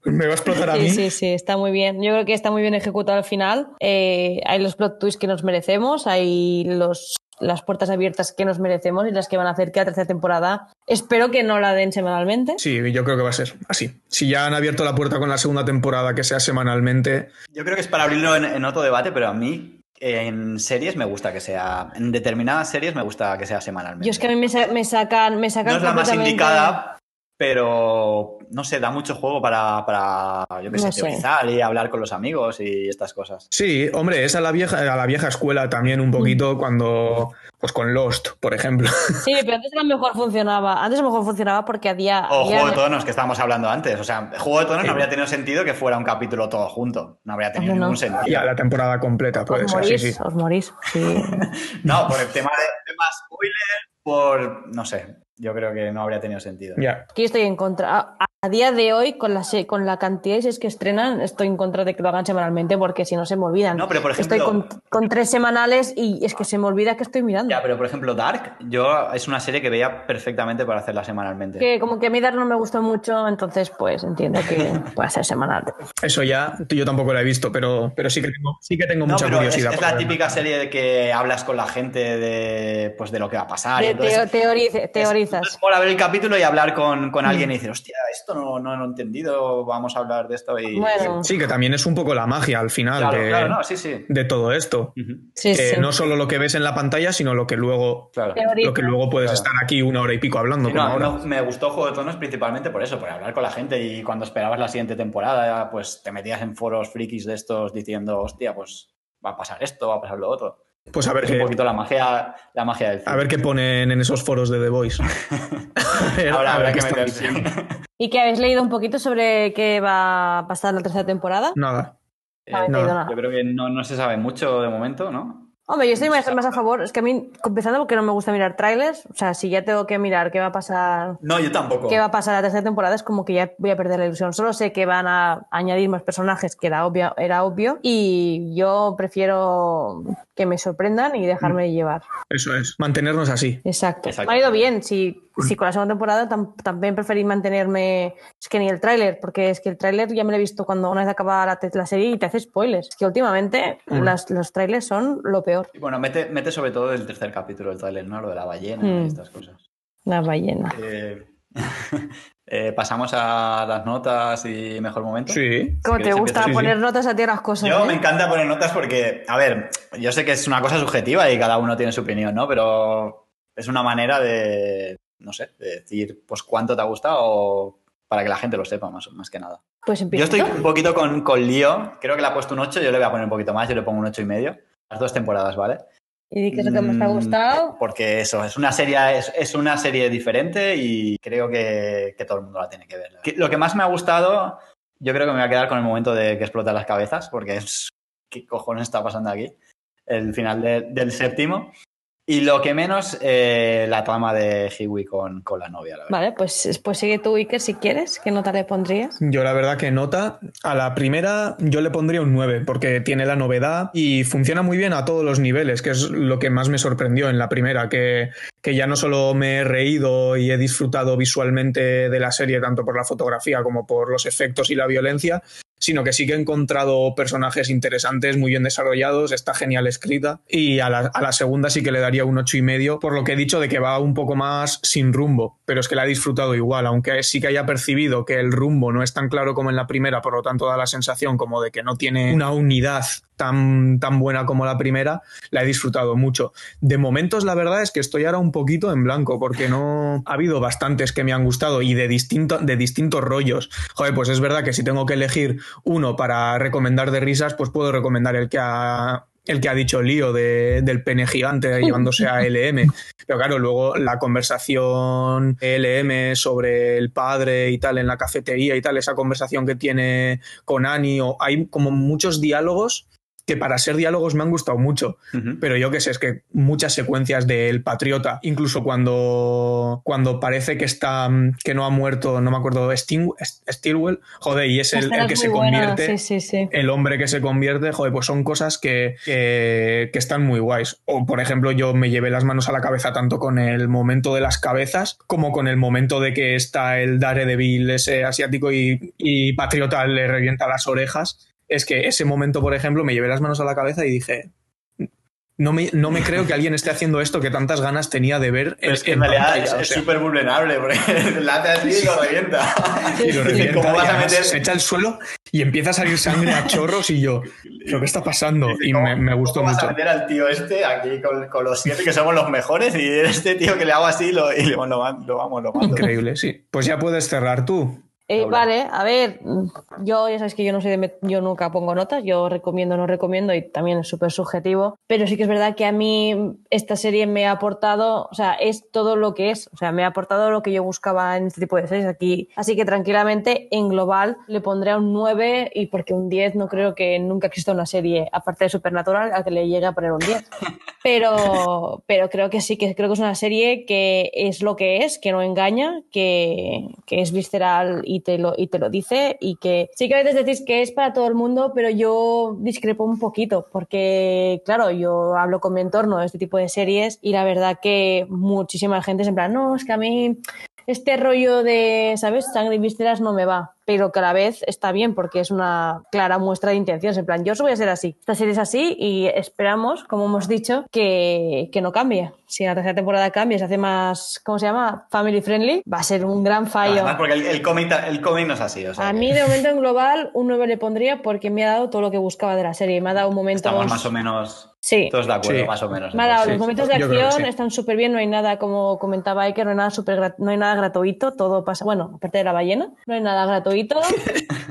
me va a explotar a Sí, mí. sí, sí, está muy bien. Yo creo que está muy bien ejecutado al final. Eh, hay los plot twists que nos merecemos, hay los, las puertas abiertas que nos merecemos y las que van a hacer que la tercera temporada espero que no la den semanalmente. Sí, yo creo que va a ser así. Si ya han abierto la puerta con la segunda temporada, que sea semanalmente, Yo creo que es para abrirlo en, en otro debate, pero a mí En series me gusta que sea. En determinadas series me gusta que sea semanalmente. Yo es que a mí me, sa- me sacan, me sacan no es la más indicada, pero no sé, da mucho juego para, para yo qué sé, No sé. teorizar y hablar con los amigos y estas cosas. Sí, hombre, es a la vieja, a la vieja escuela también un poquito cuando. Pues con Lost, por ejemplo. Sí, pero antes a lo mejor funcionaba. Antes a lo mejor funcionaba porque había. O había- Juego de Tronos, que estábamos hablando antes. O sea, Juego de Tronos no habría tenido sentido que fuera un capítulo todo junto. No habría tenido No, no. ningún sentido. Ya la temporada completa puede os ser, sí, morís, sí. os morís. Sí. No, por el tema de tema spoiler, por. No sé. Yo creo que no habría tenido sentido. Ya. Aquí estoy en contra. A, a día de hoy, con la, se- con la cantidad de series que estrenan, estoy en contra de que lo hagan semanalmente porque si no se me olvidan. No, pero por ejemplo- Estoy con, con tres semanales y es que se me olvida que estoy mirando. Ya, pero por ejemplo, Dark, yo es una serie que veía perfectamente para hacerla semanalmente. Que como que a mí Dark no me gustó mucho, entonces pues entiendo que puede ser semanal. Eso ya, yo tampoco la he visto, pero, pero sí que tengo, sí que tengo No, mucha pero curiosidad. es la verla. típica serie de que hablas con la gente de, pues, de lo que va a pasar. y Te- entonces- Es- teorizas. Es mola ver el capítulo y hablar con, con alguien y decir, hostia, esto no, no lo he entendido, vamos a hablar de esto. Y... Bueno, Sí, que también es un poco la magia al final claro, de, claro, no, sí, sí. de todo esto. Sí, no solo lo que ves en la pantalla, sino lo que luego, Claro. Lo que luego puedes Claro. estar aquí una hora y pico hablando. Como ahora. me gustó Juego de Tronos principalmente por eso, por hablar con la gente y cuando esperabas la siguiente temporada, pues te metías en foros frikis de estos diciendo, hostia, pues va a pasar esto, va a pasar lo otro. Pues a ver, Es un qué, poquito la magia, la magia del a cine. ver qué ponen en esos foros de The Voice. A Ahora a habrá qué que meterse. ¿Y que habéis leído un poquito sobre qué va a pasar en la tercera temporada? Nada. Eh, No nada. Yo creo que no, no se sabe mucho de momento, ¿no? Hombre, yo estoy más, más a favor. Es que a mí, empezando porque no me gusta mirar trailers, o sea, si ya tengo que mirar qué va a pasar No, yo tampoco. qué va a pasar la tercera temporada, es como que ya voy a perder la ilusión. Solo sé que van a añadir más personajes, que era obvio, era obvio y yo prefiero que me sorprendan y dejarme llevar. Eso es, mantenernos así. Exacto. Exacto. Me ha ido bien. Si, si con la segunda temporada tam- también preferí mantenerme. Es que ni el tráiler, porque es que el tráiler ya me lo he visto cuando una vez acaba la, la serie y te hace spoilers. Es que últimamente Mm. las- los trailers son lo peor. Y bueno, mete, mete sobre todo el tercer capítulo del trailer, ¿no? Lo de la ballena Mm. y estas cosas. La ballena. Eh, eh, pasamos a las notas y mejor momento. Sí. ¿Cómo Si te gusta poner sí. notas a ti las cosas? Yo eh? me encanta poner notas porque, a ver, yo sé que es una cosa subjetiva y cada uno tiene su opinión, ¿no? Pero es una manera de, no sé, de decir, pues cuánto te ha gustado o para que la gente lo sepa, más, más que nada. Pues Yo estoy un poquito con, con lío, creo que le ha puesto un 8, yo le voy a poner un poquito más, yo le pongo un 8 y medio. Las dos temporadas, ¿vale? Y di qué es lo que más te ha Mm, gustado. Porque eso, es una serie, es, es una serie diferente y creo que, que todo el mundo la tiene que ver. Que- Lo que más me ha gustado, yo creo que me voy a quedar con el momento de que explotan las cabezas, porque es. ¿Qué cojones está pasando aquí? El final de- del séptimo. Y lo que menos, eh, la trama de Hiwi con, con la novia, la verdad. Vale, pues, pues sigue tú, Iker, si quieres. ¿Qué nota le pondrías? Yo la verdad que nota, a la primera yo le pondría un 9 porque tiene la novedad y funciona muy bien a todos los niveles, que es lo que más me sorprendió en la primera, que, que ya no solo me he reído y he disfrutado visualmente de la serie, tanto por la fotografía como por los efectos y la violencia, sino que sí que he encontrado personajes interesantes, muy bien desarrollados, está genial escrita y a la, segunda sí que le daría un ocho y medio por lo que he dicho de que va un poco más sin rumbo, pero es que la he disfrutado igual, aunque sí que haya percibido que el rumbo no es tan claro como en la primera, por lo tanto da la sensación como de que no tiene una unidad tan, tan buena como la primera, la he disfrutado mucho. De momentos la verdad es que estoy ahora un poquito en blanco porque no ha habido bastantes que me han gustado y de, distinto, de distintos rollos. Joder, pues es verdad que si tengo que elegir uno para recomendar de risas, pues puedo recomendar el que ha, el que ha dicho Lío de, del pene gigante llevándose a LM. Pero claro, luego la conversación LM sobre el padre y tal en la cafetería y tal, esa conversación que tiene con Annie, o hay como muchos diálogos que para ser diálogos me han gustado mucho. Pero yo qué sé, es que muchas secuencias del Patriota, incluso cuando, cuando parece que está que no ha muerto, no me acuerdo, Sting, Stilwell, joder, y es el, el que se buena, convierte, Sí, sí, sí. el hombre que se convierte, joder, pues son cosas que, que, que están muy guays. O, por ejemplo, yo me llevé las manos a la cabeza tanto con el momento de las cabezas como con el momento de que está el Daredevil ese asiático y, y Patriota le revienta las orejas. Es que ese momento, por ejemplo, me llevé las manos a la cabeza y dije, no me, no me creo que alguien esté haciendo esto que tantas ganas tenía de ver. Pero es que en realidad es súper vulnerable, porque la hace así y lo revienta. Y lo revienta, ¿Cómo vas a meter? Se echa al suelo y empieza a salir sangre a chorros y yo, ¿pero qué está pasando? Y me, me gustó ¿cómo mucho. vas a meter al tío este aquí con, con, los siete que somos los mejores y este tío que le hago así lo, y lo, lo, lo vamos, lo mando. Increíble, sí. Pues ya puedes cerrar tú. Eh, vale, a ver, yo ya sabes que yo no soy de, yo nunca pongo notas, yo recomiendo, no recomiendo y también es súper subjetivo, pero sí que es verdad que a mí esta serie me ha aportado, o sea, es todo lo que es, o sea, me ha aportado lo que yo buscaba en este tipo de series aquí, así que tranquilamente en global le pondré un 9 y porque un 10 no creo que nunca exista una serie aparte de Supernatural a que le llegue a poner un 10, pero, pero creo que sí, que creo que es una serie que es lo que es, que no engaña, que, que es visceral y y te, lo, y te lo dice y que sí que a veces decís que es para todo el mundo, pero yo discrepo un poquito porque, claro, yo hablo con mi entorno de este tipo de series y la verdad que muchísima gente es en plan, no, es que a mí este rollo de, ¿sabes? Sangre y vísceras no me va pero que a la vez está bien porque es una clara muestra de intenciones. En plan, yo voy a ser así. Esta serie es así y esperamos, como hemos dicho, que, que no cambie. Si en la tercera temporada cambia, se hace más, ¿cómo se llama? Family friendly, va a ser un gran fallo. Además, porque el, el cómic el cómic no es así. O sea, a que... mí, de momento, en global, un 9 le pondría porque me ha dado todo lo que buscaba de la serie. Me ha dado un momento. Estamos más o menos. Sí. Todos de acuerdo, Sí. más o menos. Me ha dado entonces. los momentos de acción sí. están súper bien, no hay nada, como comentaba Iker, no hay nada super no hay nada gratuito, todo pasa, bueno, aparte de la ballena, no hay nada gratuito.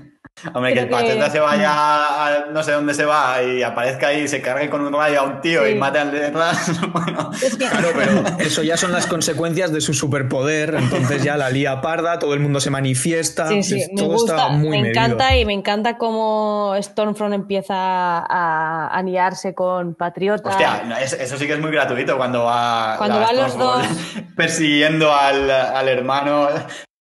Hombre, que el que- pateta se vaya a no sé dónde se va y aparezca ahí y se cargue con un rayo a un tío Sí. y mate al de detrás. bueno, Claro, pero eso ya son las consecuencias de su superpoder. Entonces ya la lía parda, todo el mundo se manifiesta. Sí, sí, me todo gusta, está muy me medido. encanta y me encanta cómo Stormfront empieza a, a liarse con Patriota. hostia, eso sí que es muy gratuito cuando va. Cuando van los Stormfront persiguiendo al, al hermano.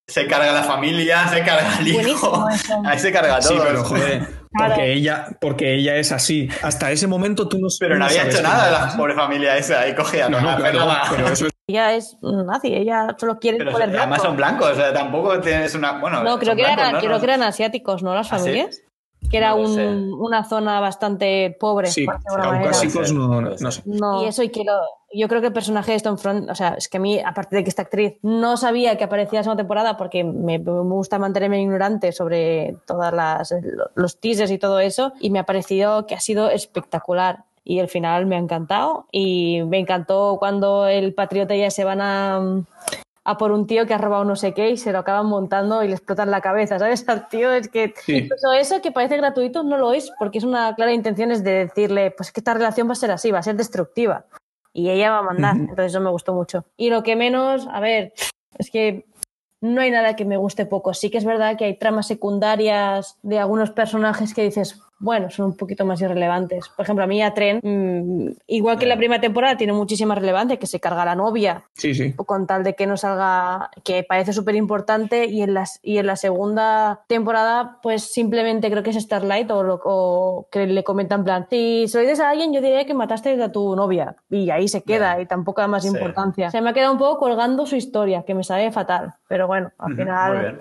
Se carga la familia, se carga el hijo. Ahí se carga todo. Sí, pero joder, Claro. porque ella, porque ella es así. Hasta ese momento tú no Pero no había hecho nada pasa. la pobre familia esa. Y coge a No, no, la claro, pena, pero eso es Ella es nazi, ella solo quiere pero poder además blanco. son blancos, o sea, tampoco tienes una. Bueno, No, creo que, eran, blancos, ¿no? creo que eran asiáticos, ¿no? Las ¿Ah, sí? familias. Que era un- una zona bastante pobre. Sí, de caucásicos no, no sé. No. Y eso, y que lo- yo creo que el personaje de Stormfront, o sea, es que a mí, aparte de que esta actriz no sabía que aparecía la segunda temporada porque me, me gusta mantenerme ignorante sobre todas las los teasers y todo eso, y me ha parecido que ha sido espectacular. Y el final me ha encantado. Y me encantó cuando el patriota y ella se van a, a por un tío que ha robado no sé qué y se lo acaban montando y le explotan la cabeza, ¿sabes? Al tío es que Sí. incluso eso que parece gratuito no lo es, porque es una clara intención es de decirle, pues es que esta relación va a ser así, va a ser destructiva. Y ella va a mandar, entonces eso me gustó mucho. Y lo que menos, a ver, es que no hay nada que me guste poco. Sí que es verdad que hay tramas secundarias de algunos personajes que dices, bueno, son un poquito más irrelevantes. Por ejemplo, a mí a Tren, mm, igual que en la primera temporada, tiene muchísima relevancia, que se carga la novia, Sí, sí. con tal de que no salga, que parece súper importante y, en las, y en la segunda temporada pues simplemente creo que es Starlight o, lo- o que le comentan en plan, si se lo dices a alguien yo diría que mataste a tu novia y ahí se queda y tampoco da más Sí. importancia. Se me ha quedado un poco colgando su historia, que me sabe fatal, pero bueno, al final Muy bien.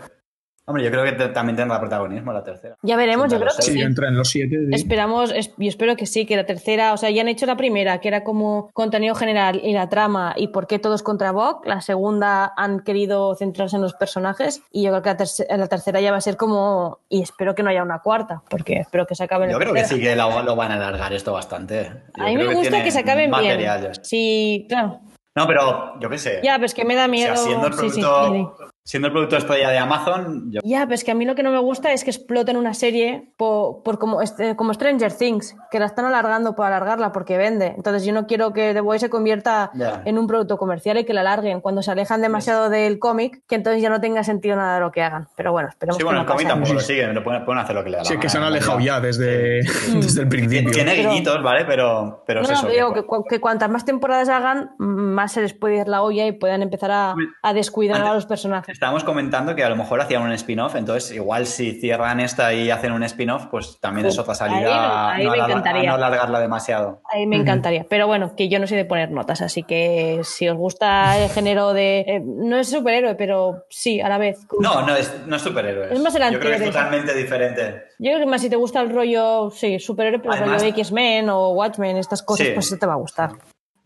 Hombre, yo creo que te- también tendrá protagonismo la tercera. ya veremos, yo creo que sí, entra en los siete. sí. Esperamos, es- yo espero que sí, que la tercera, o sea, ya han hecho la primera, que era como contenido general y la trama y por qué todos contra Vogue. La segunda han querido centrarse en los personajes y yo creo que la, terce- la tercera ya va a ser como, y espero que no haya una cuarta, porque espero que se acabe Yo creo que tercera. sí que lo, lo van a alargar esto bastante. Yo A mí me gusta tiene que se acaben bien. Sí, claro. No, pero yo qué sé. Ya, pero es que me da O sea, miedo. siendo el sí, sí, producto, sí, sí. Siendo el producto estrella de Amazon, yo Ya, pero es que a mí lo que no me gusta es que exploten una serie por, por como, este- como Stranger Things, que la están alargando por alargarla porque vende. Entonces yo no quiero que The Voice se convierta en un producto comercial y que la alarguen cuando se alejan demasiado del cómic, que entonces ya no tenga sentido nada de lo que hagan. Pero bueno, esperemos Sí, bueno, que el no cómic tampoco lo siguen, lo pueden, pueden hacer lo que le da la Sí, que se han alejado ya desde, desde el principio. Tiene Pero- guiñitos, ¿vale? Pero, pero No, es no, eso. digo que- que, cu- que cuantas más temporadas hagan, más se les puede ir la olla y puedan empezar a, a descuidar Antes- a los personajes. Estábamos comentando que a lo mejor hacían un spin-off, entonces igual si cierran esta y hacen un spin-off, pues también es otra salida Ahí- ahí no, me alarga- no alargarla demasiado. Ahí me encantaría. Pero bueno, que yo no soy de poner notas, así que si os gusta el género de. eh, no es superhéroe, pero sí, a la vez. No, no es, no es superhéroes. Es más el Yo creo que es totalmente diferente. Yo creo que más si te gusta el rollo, sí, superhéroe, pero el Además- rollo X-Men o Watchmen, estas cosas, Sí. pues eso te va a gustar.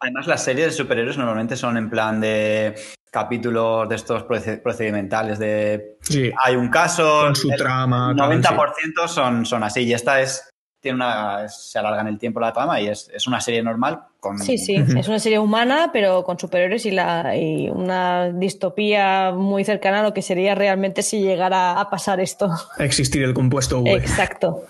Además, las series de superhéroes normalmente son en plan de capítulos de estos proce- procedimentales de Sí, hay un caso, Con su el trama, tal, 90% son, son así y esta es tiene una se alarga en el tiempo la trama y es, es una serie normal con Sí, sí, es una serie humana, pero con superhéroes y, la, y una distopía muy cercana a lo que sería realmente si llegara a pasar esto. existir el compuesto V. Exacto.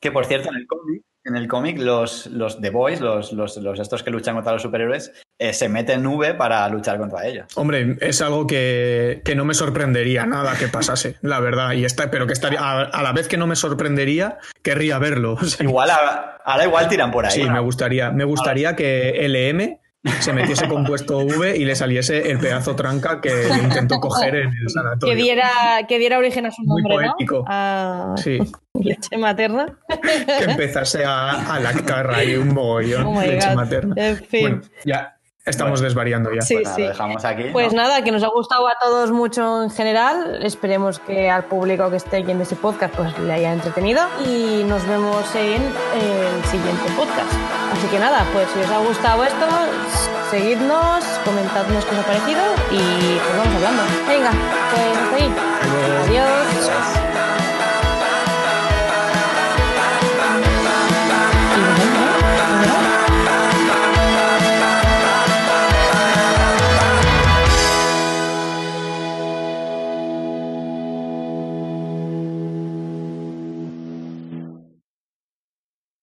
que por cierto en el cómic en el cómic los, los The Boys, los, los, los estos que luchan contra los superhéroes, eh, se meten V para luchar contra ellos. Hombre, es algo que, que no me sorprendería nada que pasase, la verdad. Y está, pero que estaría, a, a la vez que no me sorprendería, querría verlo. O sea, Igual a- ahora igual tiran por ahí. sí, me gustaría, me gustaría que LM se metiese compuesto V y le saliese el pedazo tranca que le intentó coger en el Que sanatorio. diera, que diera origen a su Muy nombre, poético. ¿no? A Sí, leche materna. que empezase a, a lactar ahí un mogollón Oh leche materna. En fin. Bueno, ya estamos Bueno. desvariando ya. Sí, Pues nada, sí. lo dejamos aquí. Pues ¿no? nada, que nos ha gustado a todos mucho en general. Esperemos que al público que esté aquí en este podcast pues le haya entretenido. Y nos vemos en el siguiente podcast. Así que nada, pues si os ha gustado esto, seguidnos, comentadnos qué os ha parecido y pues vamos hablando. Venga, pues hasta ahí. luego. Adiós.